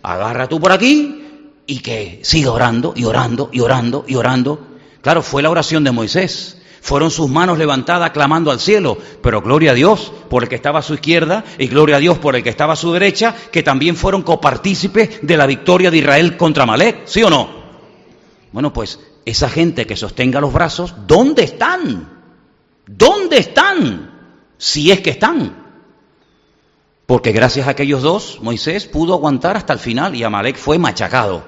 [SPEAKER 1] agarra tú por aquí y que siga orando y orando y orando y orando. Claro, fue la oración de Moisés. Fueron sus manos levantadas clamando al cielo, pero gloria a Dios por el que estaba a su izquierda y gloria a Dios por el que estaba a su derecha, que también fueron copartícipes de la victoria de Israel contra Malek, ¿sí o no? Bueno, pues esa gente que sostenga los brazos, ¿dónde están? ¿Dónde están? Si es que están. Porque gracias a aquellos dos, Moisés pudo aguantar hasta el final y Amalek fue machacado.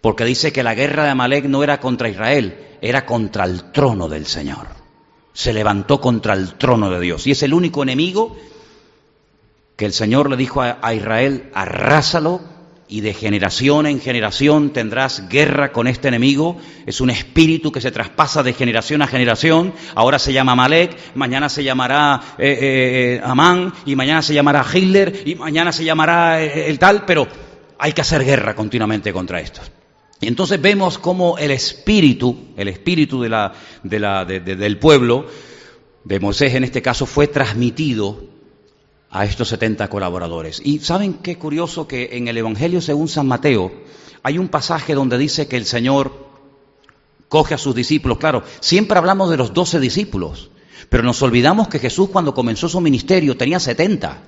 [SPEAKER 1] Porque dice que la guerra de Amalek no era contra Israel, era contra el trono del Señor. Se levantó contra el trono de Dios. Y es el único enemigo que el Señor le dijo a, Israel, arrásalo y de generación en generación tendrás guerra con este enemigo. Es un espíritu que se traspasa de generación a generación. Ahora se llama Malek, mañana se llamará eh, eh, Amán y mañana se llamará Hitler y mañana se llamará eh, el tal, pero hay que hacer guerra continuamente contra estos. Y entonces vemos cómo el espíritu, el espíritu del pueblo, de Moisés en este caso, fue transmitido a estos 70 colaboradores. Y saben qué curioso que en el Evangelio según San Mateo hay un pasaje donde dice que el Señor coge a sus discípulos. Claro, siempre hablamos de los 12 discípulos, pero nos olvidamos que Jesús cuando comenzó su ministerio tenía 70.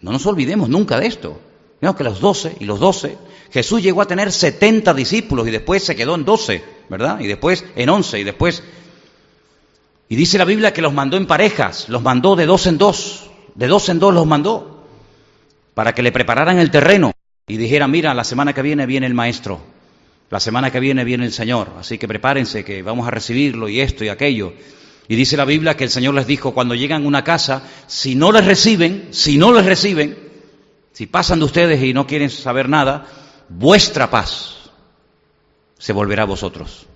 [SPEAKER 1] No nos olvidemos nunca de esto. Vemos que los 12 y los 12, Jesús llegó a tener 70 discípulos y después se quedó en 12, ¿verdad? Y después en 11 y después y dice la Biblia que los mandó en parejas, los mandó de dos en dos, de dos en dos los mandó, para que le prepararan el terreno y dijeran, mira, la semana que viene viene el maestro, la semana que viene viene el Señor, así que prepárense que vamos a recibirlo y esto y aquello. Y dice la Biblia que el Señor les dijo, cuando llegan a una casa, si no les reciben, si no les reciben, si pasan de ustedes y no quieren saber nada, vuestra paz se volverá a vosotros.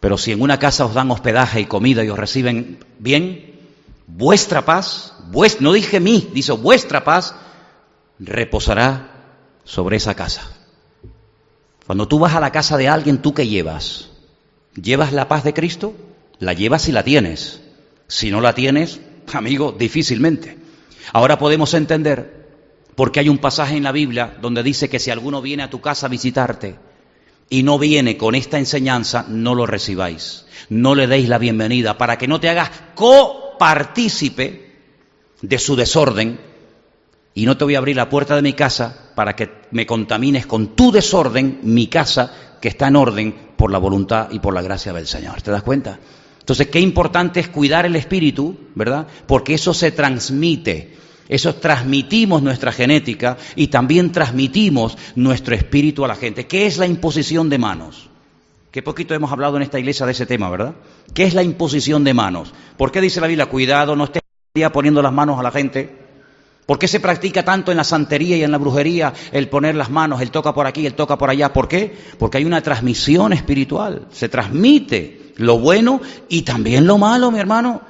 [SPEAKER 1] Pero si en una casa os dan hospedaje y comida y os reciben bien, vuestra paz, no dije mí, dice vuestra paz, reposará sobre esa casa. Cuando tú vas a la casa de alguien, ¿tú qué llevas? ¿Llevas la paz de Cristo? La llevas si la tienes. Si no la tienes, amigo, difícilmente. Ahora podemos entender porque hay un pasaje en la Biblia donde dice que si alguno viene a tu casa a visitarte, y no viene con esta enseñanza, no lo recibáis. No le deis la bienvenida para que no te hagas copartícipe de su desorden y no te voy a abrir la puerta de mi casa para que me contamines con tu desorden mi casa que está en orden por la voluntad y por la gracia del Señor. ¿Te das cuenta? Entonces, qué importante es cuidar el espíritu, ¿verdad? Porque eso se transmite. Eso transmitimos nuestra genética y también transmitimos nuestro espíritu a la gente. ¿Qué es la imposición de manos? Qué poquito hemos hablado en esta iglesia de ese tema, ¿verdad? ¿Qué es la imposición de manos? ¿Por qué dice la Biblia, cuidado, no estés poniendo las manos a la gente? ¿Por qué se practica tanto en la santería y en la brujería el poner las manos, el toca por aquí, el toca por allá? ¿Por qué? Porque hay una transmisión espiritual. Se transmite lo bueno y también lo malo, mi hermano.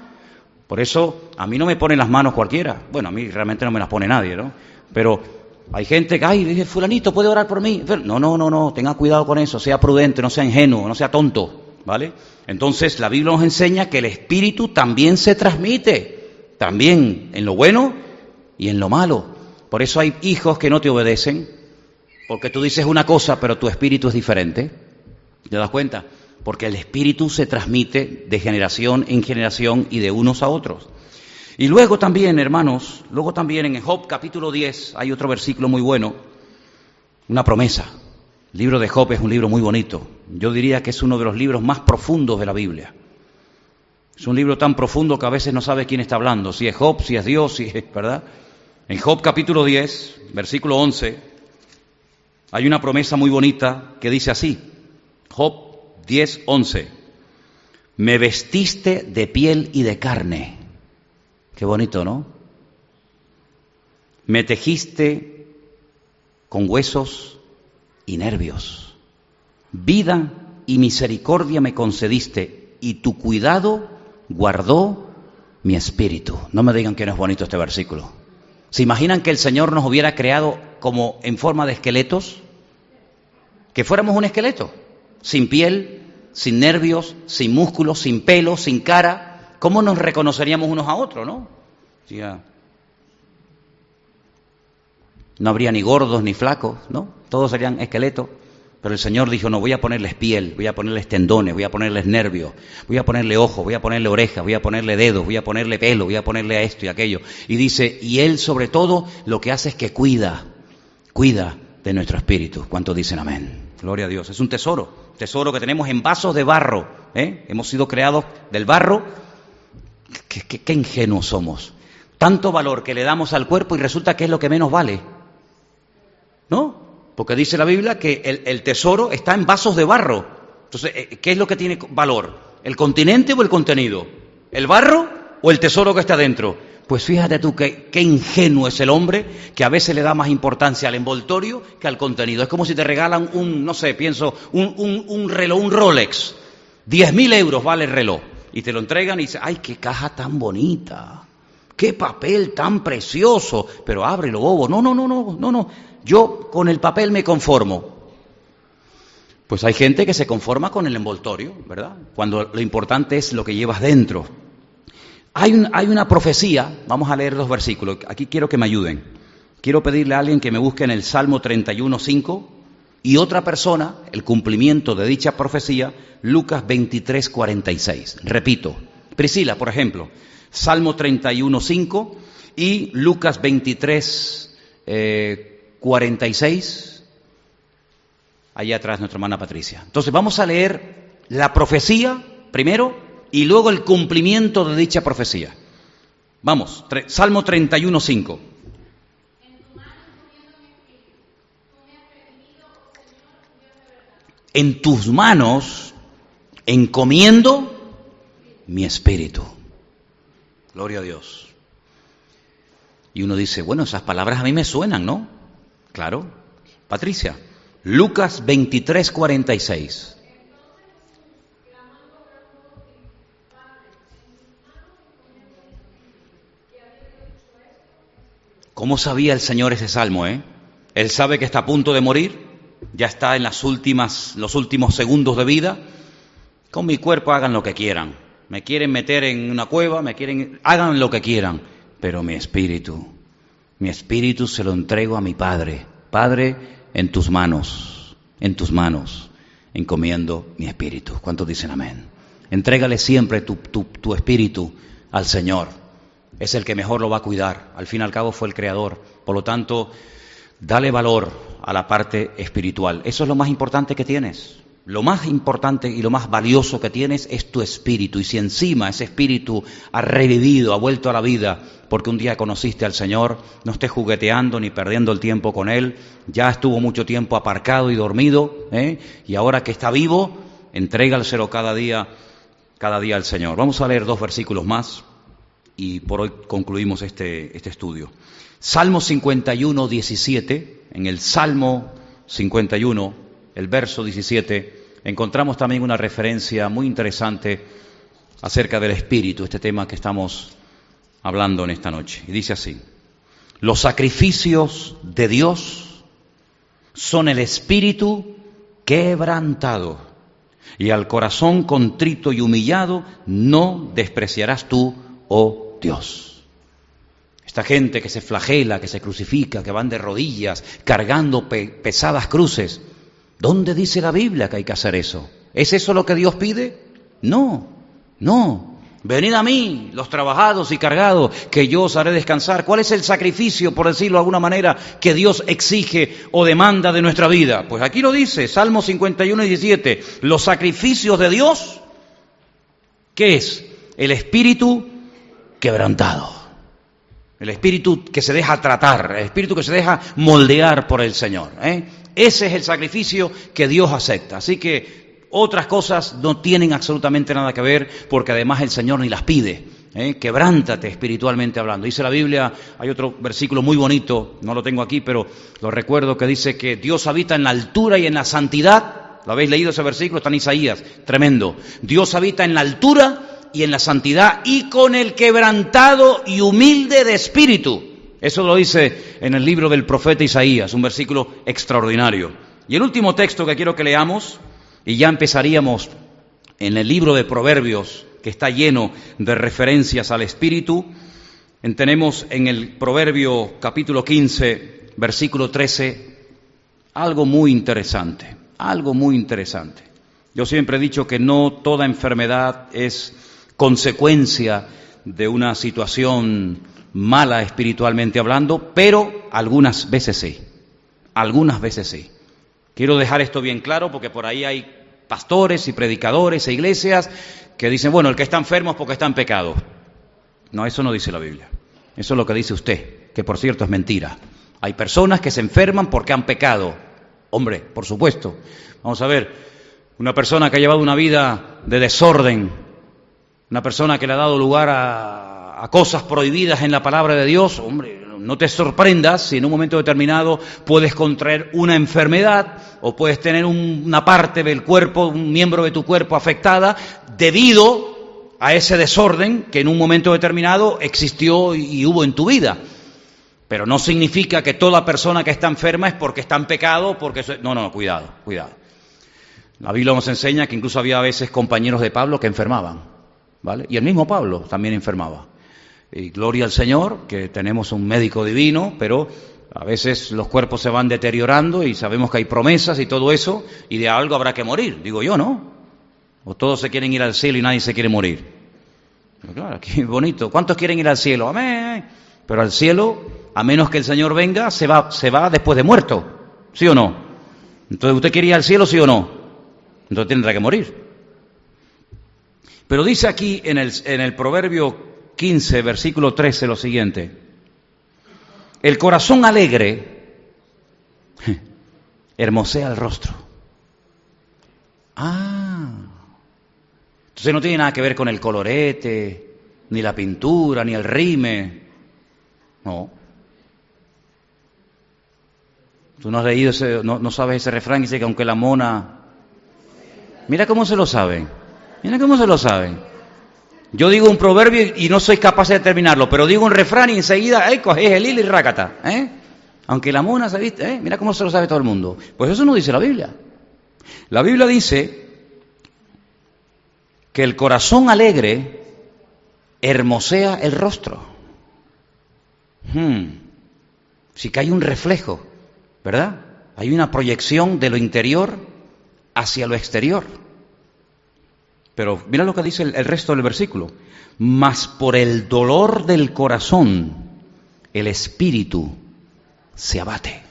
[SPEAKER 1] Por eso a mí no me ponen las manos cualquiera. Bueno, a mí realmente no me las pone nadie, ¿no? Pero hay gente que, ay, fulanito, ¿puede orar por mí? No, no, no, no, tenga cuidado con eso, sea prudente, no sea ingenuo, no sea tonto, ¿vale? Entonces la Biblia nos enseña que el espíritu también se transmite, también en lo bueno y en lo malo. Por eso hay hijos que no te obedecen, porque tú dices una cosa, pero tu espíritu es diferente. ¿Te das cuenta? Porque el espíritu se transmite de generación en generación y de unos a otros. Y luego también, hermanos, luego también en Job capítulo 10 hay otro versículo muy bueno, una promesa. El libro de Job es un libro muy bonito. Yo diría que es uno de los libros más profundos de la Biblia. Es un libro tan profundo que a veces no sabe quién está hablando, si es Job, si es Dios, si es, ¿verdad? En Job capítulo 10, versículo 11, hay una promesa muy bonita que dice así. Job 10, 11. Me vestiste de piel y de carne. Qué bonito, ¿no? Me tejiste con huesos y nervios. Vida y misericordia me concediste y tu cuidado guardó mi espíritu. No me digan que no es bonito este versículo. ¿Se imaginan que el Señor nos hubiera creado como en forma de esqueletos? Que fuéramos un esqueleto, sin piel, sin nervios, sin músculos, sin pelo, sin cara. ¿Cómo nos reconoceríamos unos a otros, no? No habría ni gordos ni flacos, ¿no? Todos serían esqueletos. Pero el Señor dijo, no, voy a ponerles piel, voy a ponerles tendones, voy a ponerles nervios, voy a ponerle ojos, voy a ponerle orejas, voy a ponerle dedos, voy a ponerle pelo, voy a ponerle a esto y aquello. Y dice, y Él sobre todo lo que hace es que cuida, cuida de nuestro espíritu. ¿Cuántos dicen amén? Gloria a Dios. Es un tesoro, tesoro que tenemos en vasos de barro. ¿eh? Hemos sido creados del barro. Qué, ingenuos somos. Tanto valor que le damos al cuerpo y resulta que es lo que menos vale. ¿No? Porque dice la Biblia que el, tesoro está en vasos de barro. Entonces, eh, ¿qué es lo que tiene valor? ¿El continente o el contenido? ¿El barro o el tesoro que está dentro? Pues fíjate tú qué, ingenuo es el hombre que a veces le da más importancia al envoltorio que al contenido. Es como si te regalan un, no sé, pienso, un, un reloj, un Rolex. Diez mil euros vale el reloj. Y te lo entregan y dices, ay, qué caja tan bonita. Qué papel tan precioso. Pero ábrelo, bobo. No, no, no, no, no, no. Yo con el papel me conformo. Pues hay gente que se conforma con el envoltorio, ¿verdad? Cuando lo importante es lo que llevas dentro. Hay, una profecía, vamos a leer dos versículos, aquí quiero que me ayuden. Quiero pedirle a alguien que me busque en el Salmo 31.5 y otra persona, el cumplimiento de dicha profecía, Lucas 23.46. Repito, Priscila, por ejemplo, Salmo 31.5 y Lucas 23, 46, allá atrás nuestra hermana Patricia. Entonces vamos a leer la profecía primero y luego el cumplimiento de dicha profecía. Vamos, Salmo 31, 5. En tus manos encomiendo mi espíritu. Gloria a Dios. Y uno dice, bueno, esas palabras a mí me suenan, ¿no? Claro. Patricia, Lucas 23, 46. ¿Cómo sabía el Señor ese salmo, eh? Él sabe que está a punto de morir, ya está en las últimas, los últimos segundos de vida. Con mi cuerpo hagan lo que quieran. Me quieren meter en una cueva, me quieren, hagan lo que quieran, pero mi espíritu, mi espíritu se lo entrego a mi Padre. Padre, en tus manos, en tus manos, encomiendo mi espíritu. ¿Cuántos dicen amén? Entrégale siempre tu, tu, espíritu al Señor. Es el que mejor lo va a cuidar. Al fin y al cabo fue el creador. Por lo tanto, dale valor a la parte espiritual. Eso es lo más importante que tienes. Lo más importante y lo más valioso que tienes es tu espíritu. Y si encima ese espíritu ha revivido, ha vuelto a la vida, porque un día conociste al Señor, no estés jugueteando ni perdiendo el tiempo con Él, ya estuvo mucho tiempo aparcado y dormido, ¿eh? y ahora que está vivo, entrégalselo cada día, cada día al Señor. Vamos a leer dos versículos más y por hoy concluimos este, este estudio. Salmo 51, 17, en el Salmo 51, el verso 17, encontramos también una referencia muy interesante acerca del Espíritu, este tema que estamos hablando en esta noche. Y dice así, los sacrificios de Dios son el Espíritu quebrantado y al corazón contrito y humillado no despreciarás tú, oh Dios. Esta gente que se flagela, que se crucifica, que van de rodillas, cargando pesadas cruces, ¿Dónde dice la Biblia que hay que hacer eso? ¿Es eso lo que Dios pide? No, no. Venid a mí, los trabajados y cargados, que yo os haré descansar. ¿Cuál es el sacrificio, por decirlo de alguna manera, que Dios exige o demanda de nuestra vida? Pues aquí lo dice, Salmo 51 y 17, los sacrificios de Dios, ¿qué es? El espíritu quebrantado. El espíritu que se deja tratar, el espíritu que se deja moldear por el Señor. ¿eh? Ese es el sacrificio que Dios acepta. Así que otras cosas no tienen absolutamente nada que ver porque además el Señor ni las pide. ¿eh? Quebrántate espiritualmente hablando. Dice la Biblia, hay otro versículo muy bonito, no lo tengo aquí, pero lo recuerdo que dice que Dios habita en la altura y en la santidad. ¿Lo habéis leído ese versículo? Está en Isaías. Tremendo. Dios habita en la altura y en la santidad y con el quebrantado y humilde de espíritu. Eso lo dice en el libro del profeta Isaías, un versículo extraordinario. Y el último texto que quiero que leamos y ya empezaríamos en el libro de Proverbios, que está lleno de referencias al Espíritu. Tenemos en el Proverbio capítulo 15, versículo 13, algo muy interesante, algo muy interesante. Yo siempre he dicho que no toda enfermedad es consecuencia de una situación mala espiritualmente hablando, pero algunas veces sí, algunas veces sí. Quiero dejar esto bien claro porque por ahí hay pastores y predicadores e iglesias que dicen, bueno, el que está enfermo es porque está en pecado. No, eso no dice la Biblia. Eso es lo que dice usted, que por cierto es mentira. Hay personas que se enferman porque han pecado. Hombre, por supuesto. Vamos a ver, una persona que ha llevado una vida de desorden, una persona que le ha dado lugar a, cosas prohibidas en la palabra de Dios, hombre, no te sorprendas si en un momento determinado puedes contraer una enfermedad o puedes tener una parte del cuerpo, un miembro de tu cuerpo afectada debido a ese desorden que en un momento determinado existió y hubo en tu vida. Pero no significa que toda persona que está enferma es porque está en pecado, porque... No, no, cuidado, cuidado. La Biblia nos enseña que incluso había a veces compañeros de Pablo que enfermaban, ¿vale? Y el mismo Pablo también enfermaba. Y gloria al Señor, que tenemos un médico divino, pero a veces los cuerpos se van deteriorando y sabemos que hay promesas y todo eso, y de algo habrá que morir, digo yo, ¿no? O todos se quieren ir al cielo y nadie se quiere morir. Pero claro, qué bonito. ¿Cuántos quieren ir al cielo? Amén. Pero al cielo, a menos que el Señor venga, se va, se va después de muerto. ¿Sí o no? Entonces, ¿usted quiere ir al cielo, sí o no? Entonces tendrá que morir. Pero dice aquí en el, en el proverbio 15, versículo 13, lo siguiente. El corazón alegre hermosea el rostro. Ah. Entonces no tiene nada que ver con el colorete, ni la pintura, ni el rime. No. Tú no has leído ese, no, no sabes ese refrán, dice que aunque la mona... Mira cómo se lo saben. Mira cómo se lo saben. Yo digo un proverbio y no soy capaz de terminarlo, pero digo un refrán y enseguida, ¡eh, coges el hilo y rácata! ¿eh? Aunque la mona se viste, ¿eh? Mira cómo se lo sabe todo el mundo. Pues eso no dice la Biblia. La Biblia dice que el corazón alegre hermosea el rostro. Hmm. Sí que hay un reflejo, ¿verdad? Hay una proyección de lo interior hacia lo exterior. Pero mira lo que dice el, resto del versículo. Mas por el dolor del corazón, el espíritu se abate.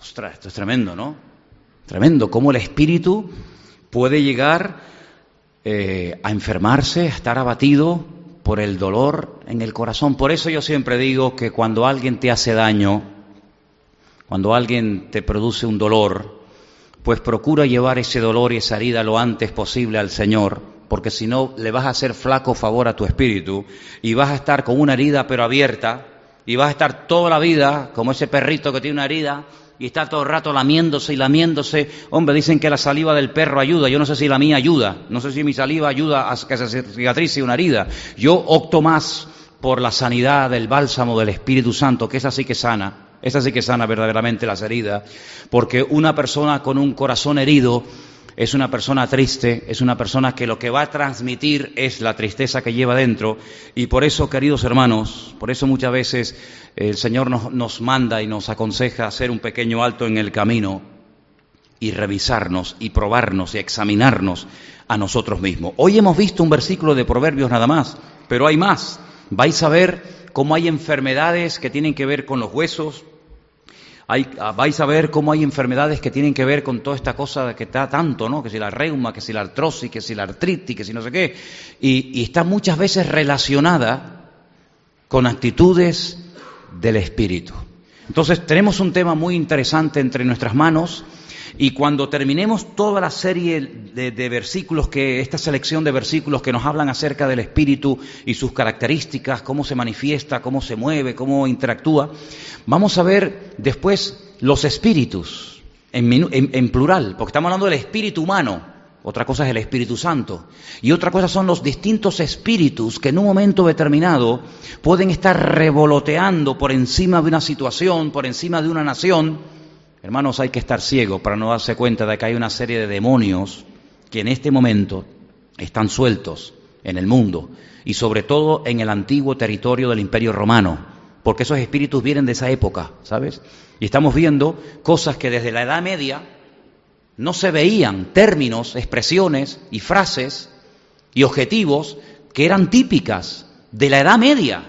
[SPEAKER 1] Ostras, esto es tremendo, ¿no? Tremendo, cómo el espíritu puede llegar eh, a enfermarse, a estar abatido por el dolor en el corazón. Por eso yo siempre digo que cuando alguien te hace daño, cuando alguien te produce un dolor, pues procura llevar ese dolor y esa herida lo antes posible al Señor, porque si no le vas a hacer flaco favor a tu espíritu y vas a estar con una herida pero abierta y vas a estar toda la vida como ese perrito que tiene una herida y está todo el rato lamiéndose y lamiéndose. Hombre, dicen que la saliva del perro ayuda. Yo no sé si la mía ayuda. No sé si mi saliva ayuda a que se cicatrice una herida. Yo opto más por la sanidad del bálsamo del Espíritu Santo, que es así que sana. Esa sí que sana verdaderamente las heridas, porque una persona con un corazón herido es una persona triste, es una persona que lo que va a transmitir es la tristeza que lleva dentro. Y por eso, queridos hermanos, por eso muchas veces el Señor nos manda y nos aconseja hacer un pequeño alto en el camino y revisarnos y probarnos y examinarnos a nosotros mismos. Hoy hemos visto un versículo de Proverbios nada más, pero hay más. Vais a ver cómo hay enfermedades que tienen que ver con los huesos, Ah, vais a ver cómo hay enfermedades que tienen que ver con toda esta cosa que está tanto, ¿no? Que si la reuma, que si la artrosis, que si la artritis, que si no sé qué. Y, y está muchas veces relacionada con actitudes del espíritu. Entonces tenemos un tema muy interesante entre nuestras manos y cuando terminemos toda la serie de, versículos, que esta selección de versículos que nos hablan acerca del Espíritu y sus características, cómo se manifiesta, cómo se mueve, cómo interactúa, vamos a ver después los espíritus en, plural, porque estamos hablando del espíritu humano, otra cosa es el Espíritu Santo. Y otra cosa son los distintos espíritus que en un momento determinado pueden estar revoloteando por encima de una situación, por encima de una nación, Hermanos, hay que estar ciegos para no darse cuenta de que hay una serie de demonios que en este momento están sueltos en el mundo y sobre todo en el antiguo territorio del Imperio Romano, porque esos espíritus vienen de esa época, ¿sabes? Y estamos viendo cosas que desde la Edad Media no se veían, términos, expresiones y frases y objetivos que eran típicas de la Edad Media,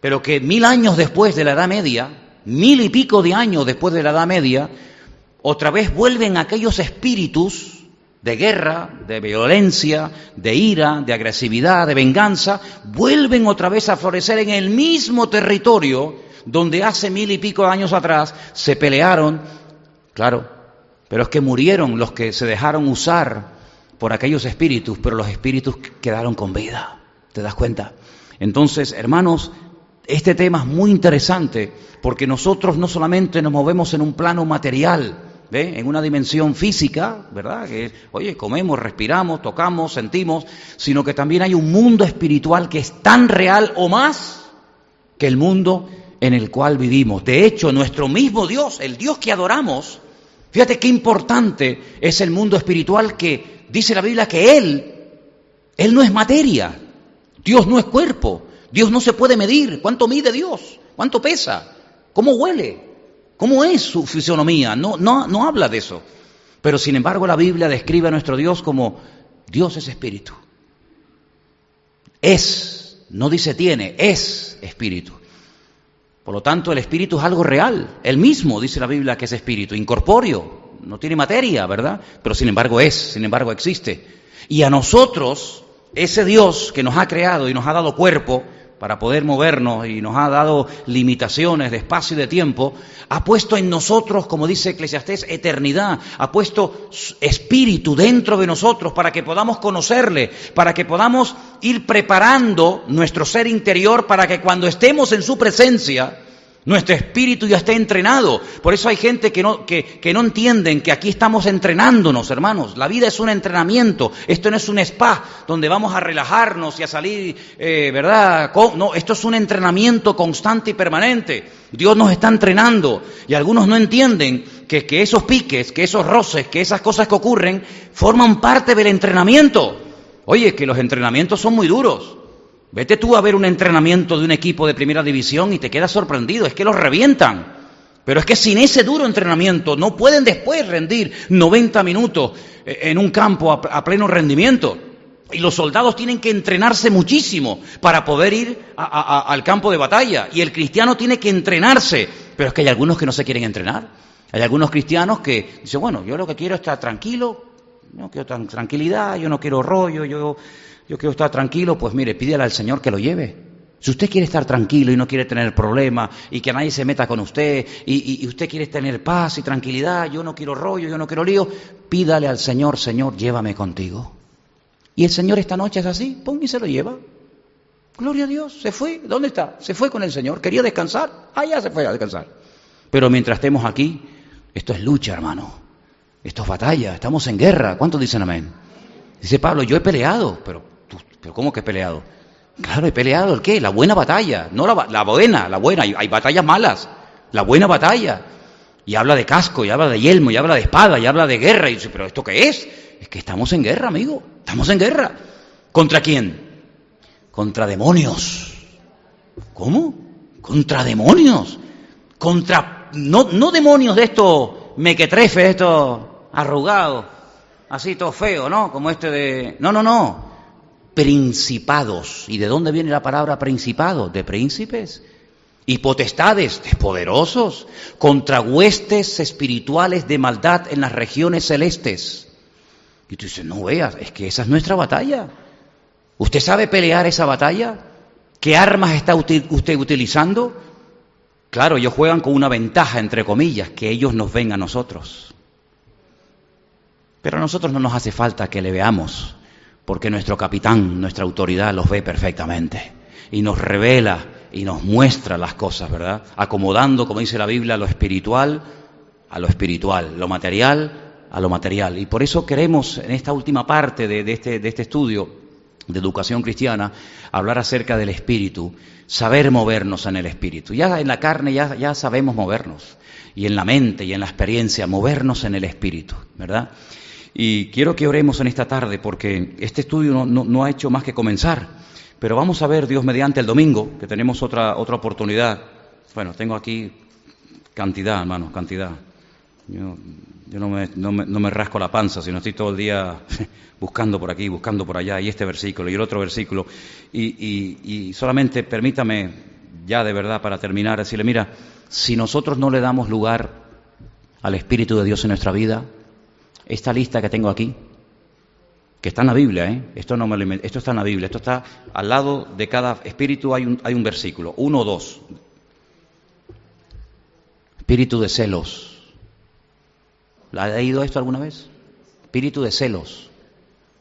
[SPEAKER 1] pero que mil años después de la Edad Media mil y pico de años después de la Edad Media, otra vez vuelven aquellos espíritus de guerra, de violencia, de ira, de agresividad, de venganza, vuelven otra vez a florecer en el mismo territorio donde hace mil y pico de años atrás se pelearon, claro, pero es que murieron los que se dejaron usar por aquellos espíritus, pero los espíritus quedaron con vida, ¿te das cuenta? Entonces, hermanos, este tema es muy interesante porque nosotros no solamente nos movemos en un plano material, en una dimensión física, ¿verdad? Que oye, comemos, respiramos, tocamos, sentimos, sino que también hay un mundo espiritual que es tan real o más que el mundo en el cual vivimos. De hecho, nuestro mismo Dios, el Dios que adoramos, fíjate qué importante es el mundo espiritual que dice la Biblia que Él, Él no es materia, Dios no es cuerpo, Dios no se puede medir. ¿Cuánto mide Dios? ¿Cuánto pesa? ¿Cómo huele? ¿Cómo es su fisionomía? No, no, no habla de eso. Pero sin embargo la Biblia describe a nuestro Dios como Dios es espíritu. Es, no dice tiene, es espíritu. Por lo tanto, el espíritu es algo real. Él mismo dice la Biblia que es espíritu, incorpóreo, no tiene materia, ¿verdad? Pero sin embargo es, sin embargo existe. Y a nosotros, ese Dios que nos ha creado y nos ha dado cuerpo, para poder movernos y nos ha dado limitaciones de espacio y de tiempo, ha puesto en nosotros, como dice Eclesiastés, eternidad, ha puesto espíritu dentro de nosotros para que podamos conocerle, para que podamos ir preparando nuestro ser interior para que cuando estemos en su presencia, nuestro espíritu ya está entrenado. Por eso hay gente que no, que, que no entienden que aquí estamos entrenándonos, hermanos. La vida es un entrenamiento. Esto no es un spa donde vamos a relajarnos y a salir, eh, ¿verdad? No, esto es un entrenamiento constante y permanente. Dios nos está entrenando y algunos no entienden que, que esos piques, que esos roces, que esas cosas que ocurren forman parte del entrenamiento. Oye, que los entrenamientos son muy duros. Vete tú a ver un entrenamiento de un equipo de primera división y te quedas sorprendido, es que los revientan. Pero es que sin ese duro entrenamiento no pueden después rendir 90 minutos eh, en un campo a pleno rendimiento. Y los soldados tienen que entrenarse muchísimo para poder ir al campo de batalla. Y el cristiano tiene que entrenarse. Pero es que hay algunos que no se quieren entrenar. Hay algunos cristianos que dicen, bueno, yo lo que quiero es estar tranquilo, no quiero tranquilidad, yo no quiero rollo, yo yo quiero estar tranquilo, pues mire, pídele al Señor que lo lleve. Si usted quiere estar tranquilo y no quiere tener problemas y que nadie se meta con usted y, usted quiere tener paz y tranquilidad, yo no quiero rollo, yo no quiero lío, pídale al Señor, Señor, llévame contigo. Y el Señor esta noche es así, pum, y se lo lleva. Gloria a Dios, se fue. ¿Dónde está? Se fue con el Señor. Quería descansar. Allá ah, se fue a descansar. Pero mientras estemos aquí, esto es lucha, hermano. Esto es batalla. Estamos en guerra. ¿Cuántos dicen amén? Dice Pablo, yo he peleado, pero ¿Pero cómo que he peleado? Claro, he peleado el qué? La buena batalla, no la, la buena, la buena. Hay, batallas malas, la buena batalla. Y habla de casco, y habla de yelmo, y habla de espada, y habla de guerra. Y dice, ¿pero esto qué es? Es que estamos en guerra, amigo. Estamos en guerra. ¿Contra quién? Contra demonios. ¿Cómo? Contra demonios. Contra, no, no demonios de estos todo mequetrefe, esto arrugado, así todo feo, ¿no? Como este de... No, no, no. Principados. ¿Y de dónde viene la palabra principado? De príncipes. Y potestades de poderosos contra huestes espirituales de maldad en las regiones celestes. Y tú dices, no veas, es que esa es nuestra batalla. ¿Usted sabe pelear esa batalla? ¿Qué armas está usted utilizando? Claro, ellos juegan con una ventaja, entre comillas, que ellos nos ven a nosotros. Pero a nosotros no nos hace falta que le veamos, porque nuestro capitán, nuestra autoridad los ve perfectamente y nos revela y nos muestra las cosas, ¿verdad? Acomodando, como dice la Biblia, lo espiritual a lo espiritual, lo material a lo material. Y por eso queremos, en esta última parte de, este, este estudio de educación cristiana, hablar acerca del espíritu, saber movernos en el espíritu. Ya en la carne ya sabemos movernos, y en la mente y en la experiencia, movernos en el espíritu, ¿verdad? Y quiero que oremos en esta tarde porque este estudio no, ha hecho más que comenzar. Pero vamos a ver, Dios mediante, el domingo, que tenemos otra, otra oportunidad. Bueno, tengo aquí cantidad, hermanos, cantidad. Yo, no, me, no, me, rasco la panza, sino estoy todo el día buscando por aquí, buscando por allá, y este versículo y el otro versículo. Y, y solamente permítame, ya de verdad, para terminar, decirle, mira, si nosotros no le damos lugar al Espíritu de Dios en nuestra vida, esta lista que tengo aquí, que está en la Biblia, ¿eh? esto, no me esto está en la Biblia, esto está al lado de cada espíritu hay un, hay un versículo, uno o dos. Espíritu de celos. ¿La ha leído esto alguna vez? Espíritu de celos.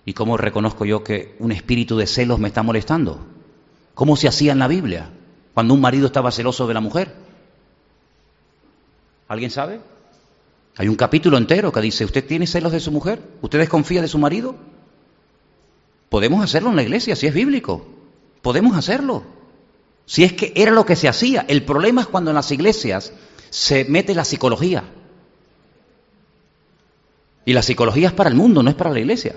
[SPEAKER 1] ¿Y cómo reconozco yo que un espíritu de celos me está molestando? ¿Cómo se hacía en la Biblia cuando un marido estaba celoso de la mujer? ¿Alguien sabe? Hay un capítulo entero que dice, ¿usted tiene celos de su mujer? ¿Usted desconfía de su marido? Podemos hacerlo en la iglesia, si es bíblico. Podemos hacerlo. Si es que era lo que se hacía. El problema es cuando en las iglesias se mete la psicología. Y la psicología es para el mundo, no es para la iglesia.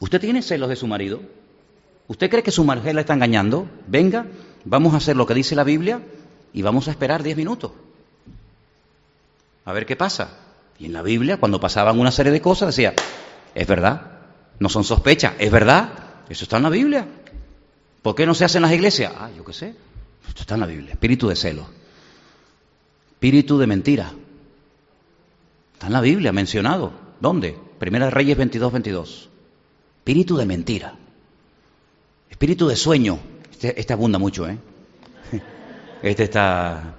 [SPEAKER 1] ¿Usted tiene celos de su marido? ¿Usted cree que su mujer la está engañando? Venga, vamos a hacer lo que dice la Biblia y vamos a esperar diez minutos. A ver qué pasa. Y en la Biblia, cuando pasaban una serie de cosas, decía, es verdad, no son sospechas, es verdad, eso está en la Biblia. ¿Por qué no se hace en las iglesias? Ah, yo qué sé, esto está en la Biblia. Espíritu de celo, espíritu de mentira. Está en la Biblia, mencionado. ¿Dónde? Primera Reyes 22, 22. Espíritu de mentira. Espíritu de sueño. Este, este abunda mucho, ¿eh? Este está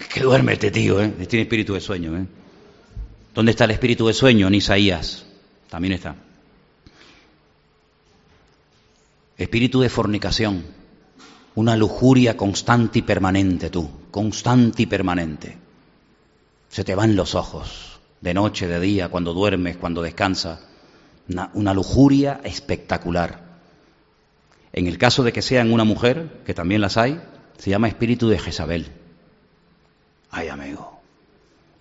[SPEAKER 1] que duerme este tío, ¿eh? Tiene espíritu de sueño, ¿eh? ¿Dónde está el espíritu de sueño? En Isaías. También está. Espíritu de fornicación. Una lujuria constante y permanente, tú. Constante y permanente. Se te van los ojos. De noche, de día, cuando duermes, cuando descansas. Una, una lujuria espectacular. En el caso de que sea en una mujer, que también las hay, se llama espíritu de Jezabel. Ay, amigo,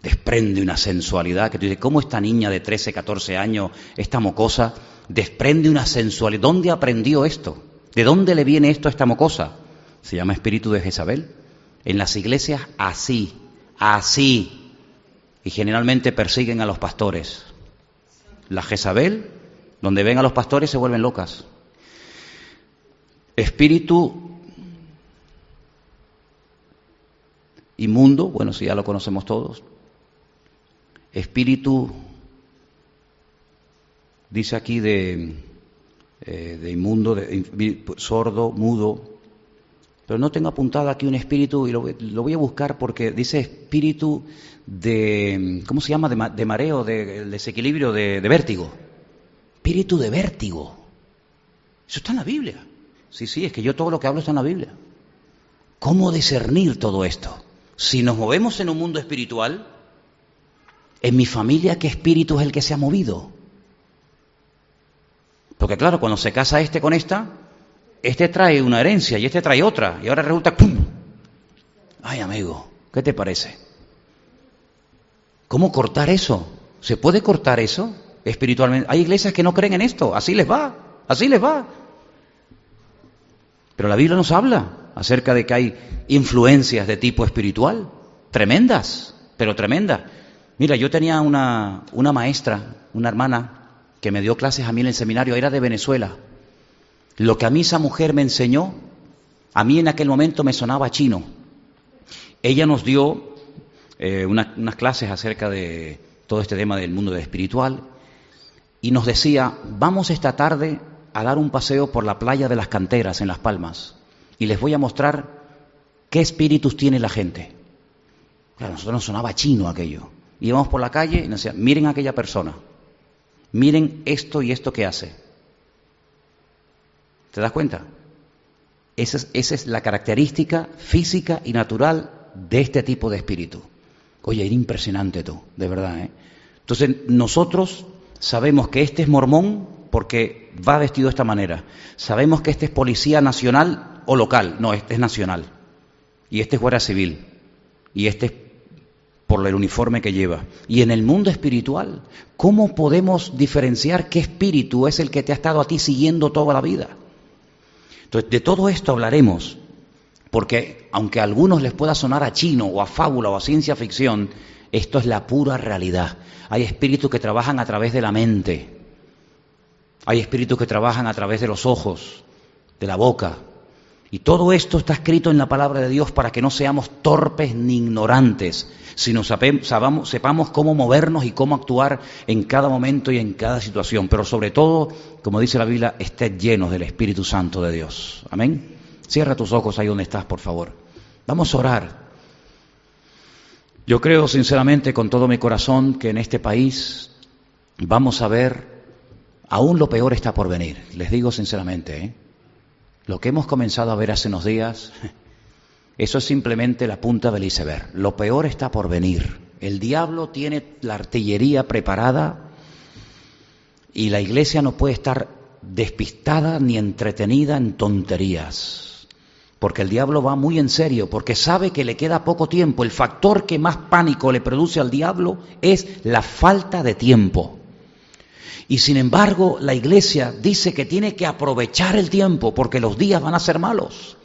[SPEAKER 1] desprende una sensualidad que tú dices, ¿cómo esta niña de 13, 14 años, esta mocosa, desprende una sensualidad? ¿Dónde aprendió esto? ¿De dónde le viene esto a esta mocosa? Se llama espíritu de Jezabel. En las iglesias así, así. Y generalmente persiguen a los pastores. La Jezabel, donde ven a los pastores, se vuelven locas. Espíritu Inmundo, bueno, si ya lo conocemos todos. Espíritu, dice aquí de, eh, de inmundo, de, sordo, mudo. Pero no tengo apuntado aquí un espíritu y lo, voy a buscar porque dice espíritu de, ¿cómo se llama? De, mareo, de, desequilibrio, de, de vértigo. Espíritu de vértigo. Eso está en la Biblia. Sí, sí, es que yo todo lo que hablo está en la Biblia. ¿Cómo discernir todo esto? Si nos movemos en un mundo espiritual, en mi familia, ¿qué espíritu es el que se ha movido? Porque claro, cuando se casa este con esta, este trae una herencia y este trae otra, y ahora resulta ¡pum! Ay, amigo, ¿qué te parece? ¿Cómo cortar eso? ¿Se puede cortar eso espiritualmente? Hay iglesias que no creen en esto, así les va, así les va. Pero la Biblia nos habla acerca de que hay influencias de tipo espiritual, tremendas, pero tremendas. Mira, yo tenía una, una maestra, una hermana, que me dio clases a mí en el seminario, era de Venezuela. Lo que a mí esa mujer me enseñó, a mí en aquel momento me sonaba chino. Ella nos dio eh, unas clases acerca de todo este tema del mundo espiritual y nos decía, vamos esta tarde a dar un paseo por la playa de las canteras en Las Palmas y les voy a mostrar qué espíritus tiene la gente. Claro, a nosotros nos sonaba chino aquello. Íbamos por la calle y nos decían, miren aquella persona, miren esto y esto que hace. ¿Te das cuenta? Esa es, esa es la característica física y natural de este tipo de espíritu. Oye, era impresionante tú, de verdad. ¿eh? Entonces, nosotros sabemos que este es mormón porque va vestido de esta manera. Sabemos que este es policía nacional o local. No, este es nacional. Y este es guardia civil. Y este es por el uniforme que lleva. Y en el mundo espiritual, ¿cómo podemos diferenciar qué espíritu es el que te ha estado a ti siguiendo toda la vida? Entonces, de todo esto hablaremos porque aunque a algunos les pueda sonar a chino o a fábula o a ciencia ficción, esto es la pura realidad. Hay espíritus que trabajan a través de la mente. Hay espíritus que trabajan a través de los ojos, de la boca. Y todo esto está escrito en la palabra de Dios para que no seamos torpes ni ignorantes, sino sepamos cómo movernos y cómo actuar en cada momento y en cada situación. Pero sobre todo, como dice la Biblia, estén llenos del Espíritu Santo de Dios. Amén. Cierra tus ojos ahí donde estás, por favor. Vamos a orar. Yo creo sinceramente con todo mi corazón que en este país vamos a ver, aún lo peor está por venir. Les digo sinceramente, ¿eh? Lo que hemos comenzado a ver hace unos días, eso es simplemente la punta del iceberg. Lo peor está por venir. El diablo tiene la artillería preparada y la iglesia no puede estar despistada ni entretenida en tonterías porque el diablo va muy en serio, porque sabe que le queda poco tiempo. El factor que más pánico le produce al diablo es la falta de tiempo. Y sin embargo, la iglesia dice que tiene que aprovechar el tiempo, porque los días van a ser malos.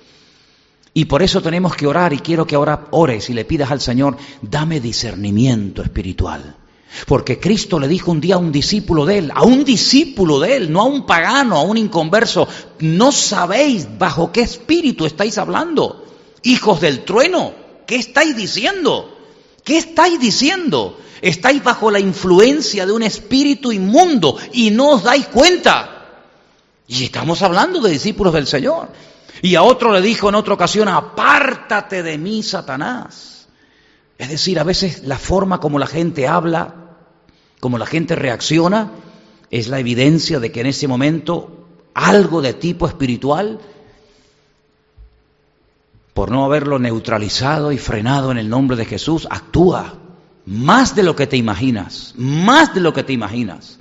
[SPEAKER 1] Y por eso tenemos que orar, y quiero que ahora ores y le pidas al Señor, dame discernimiento espiritual. Porque Cristo le dijo un día a un discípulo de él, a un discípulo de él, no a un pagano, a un inconverso, no sabéis bajo qué espíritu estáis hablando. Hijos del trueno, ¿qué estáis diciendo? ¿Qué estáis diciendo? Estáis bajo la influencia de un espíritu inmundo y no os dais cuenta. Y estamos hablando de discípulos del Señor. Y a otro le dijo en otra ocasión, apártate de mí, Satanás. Es decir, a veces la forma como la gente habla como la gente reacciona, es la evidencia de que en ese momento algo de tipo espiritual, por no haberlo neutralizado y frenado en el nombre de Jesús, actúa más de lo que te imaginas, más de lo que te imaginas.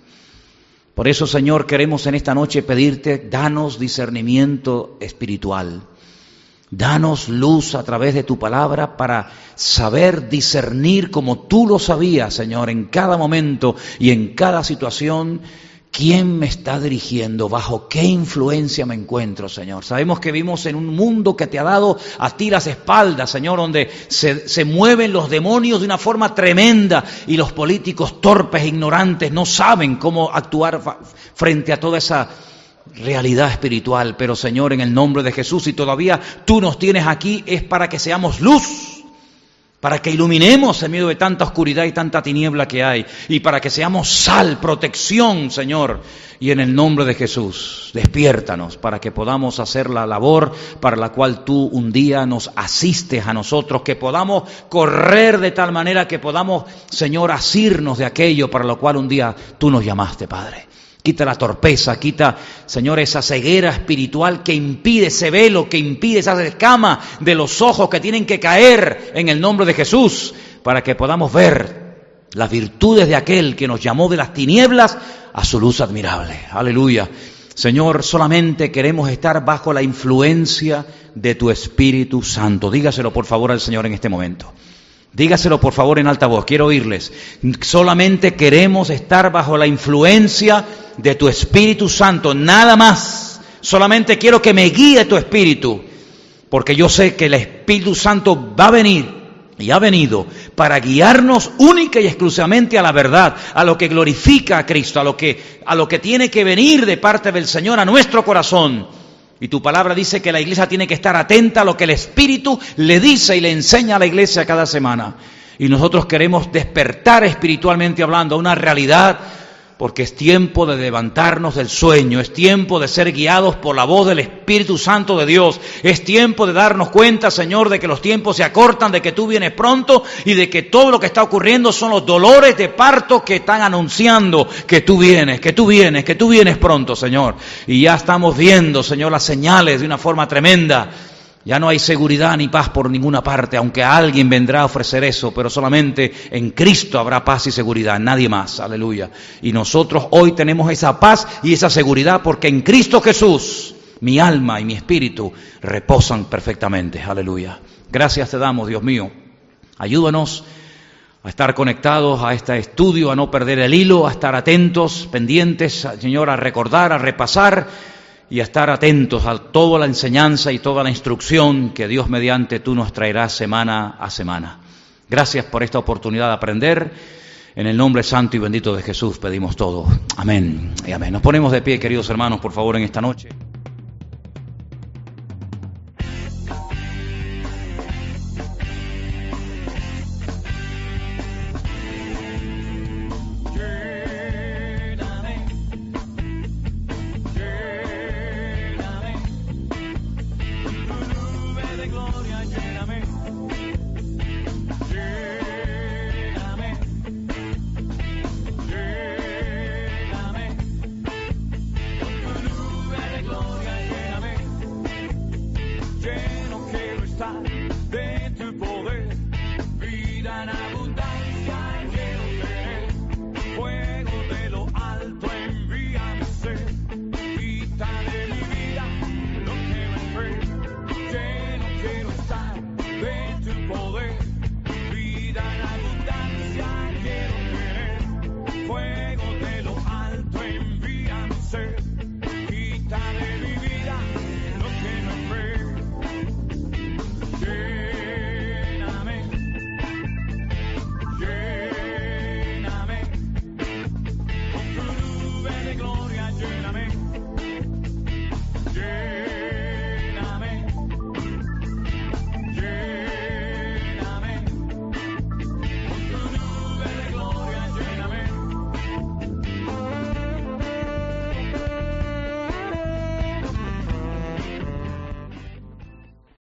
[SPEAKER 1] Por eso, Señor, queremos en esta noche pedirte, danos discernimiento espiritual. Danos luz a través de tu palabra para saber discernir como tú lo sabías, Señor, en cada momento y en cada situación, quién me está dirigiendo, bajo qué influencia me encuentro, Señor. Sabemos que vivimos en un mundo que te ha dado a ti las espaldas, Señor, donde se, mueven los demonios de una forma tremenda y los políticos torpes e ignorantes no saben cómo actuar frente a toda esa realidad espiritual, pero Señor, en el nombre de Jesús, y todavía tú nos tienes aquí, es para que seamos luz, para que iluminemos en medio de tanta oscuridad y tanta tiniebla que hay, y para que seamos sal, protección, Señor. Y en el nombre de Jesús, despiértanos para que podamos hacer la labor para la cual tú un día nos asistes a nosotros, que podamos correr de tal manera que podamos, Señor, asirnos de aquello para lo cual un día tú nos llamaste, Padre. Quita la torpeza, quita, Señor, esa ceguera espiritual que impide ese velo, que impide esa escama de los ojos que tienen que caer en el nombre de Jesús, para que podamos ver las virtudes de aquel que nos llamó de las tinieblas a su luz admirable. Aleluya. Señor, solamente queremos estar bajo la influencia de tu Espíritu Santo. Dígaselo por favor al Señor en este momento. Dígaselo por favor en alta voz, quiero oírles. Solamente queremos estar bajo la influencia de tu Espíritu Santo, nada más. Solamente quiero que me guíe tu Espíritu, porque yo sé que el Espíritu Santo va a venir y ha venido para guiarnos única y exclusivamente a la verdad, a lo que glorifica a Cristo, a lo que, a lo que tiene que venir de parte del Señor a nuestro corazón. Y tu palabra dice que la iglesia tiene que estar atenta a lo que el Espíritu le dice y le enseña a la iglesia cada semana. Y nosotros queremos despertar espiritualmente hablando a una realidad porque es tiempo de levantarnos del sueño, es tiempo de ser guiados por la voz del Espíritu Santo de Dios, es tiempo de darnos cuenta, Señor, de que los tiempos se acortan, de que tú vienes pronto y de que todo lo que está ocurriendo son los dolores de parto que están anunciando que tú vienes, que tú vienes, que tú vienes pronto, Señor. Y ya estamos viendo, Señor, las señales de una forma tremenda ya no hay seguridad ni paz por ninguna parte, aunque alguien vendrá a ofrecer eso, pero solamente en Cristo habrá paz y seguridad, nadie más, aleluya. Y nosotros hoy tenemos esa paz y esa seguridad porque en Cristo Jesús mi alma y mi espíritu reposan perfectamente, aleluya. Gracias te damos, Dios mío. Ayúdanos a estar conectados a este estudio, a no perder el hilo, a estar atentos, pendientes, Señor, a recordar, a repasar y a estar atentos a toda la enseñanza y toda la instrucción que Dios mediante tú nos traerás semana a semana. Gracias por esta oportunidad de aprender. En el nombre santo y bendito de Jesús pedimos todo. Amén y amén. Nos ponemos de pie, queridos hermanos, por favor, en esta noche.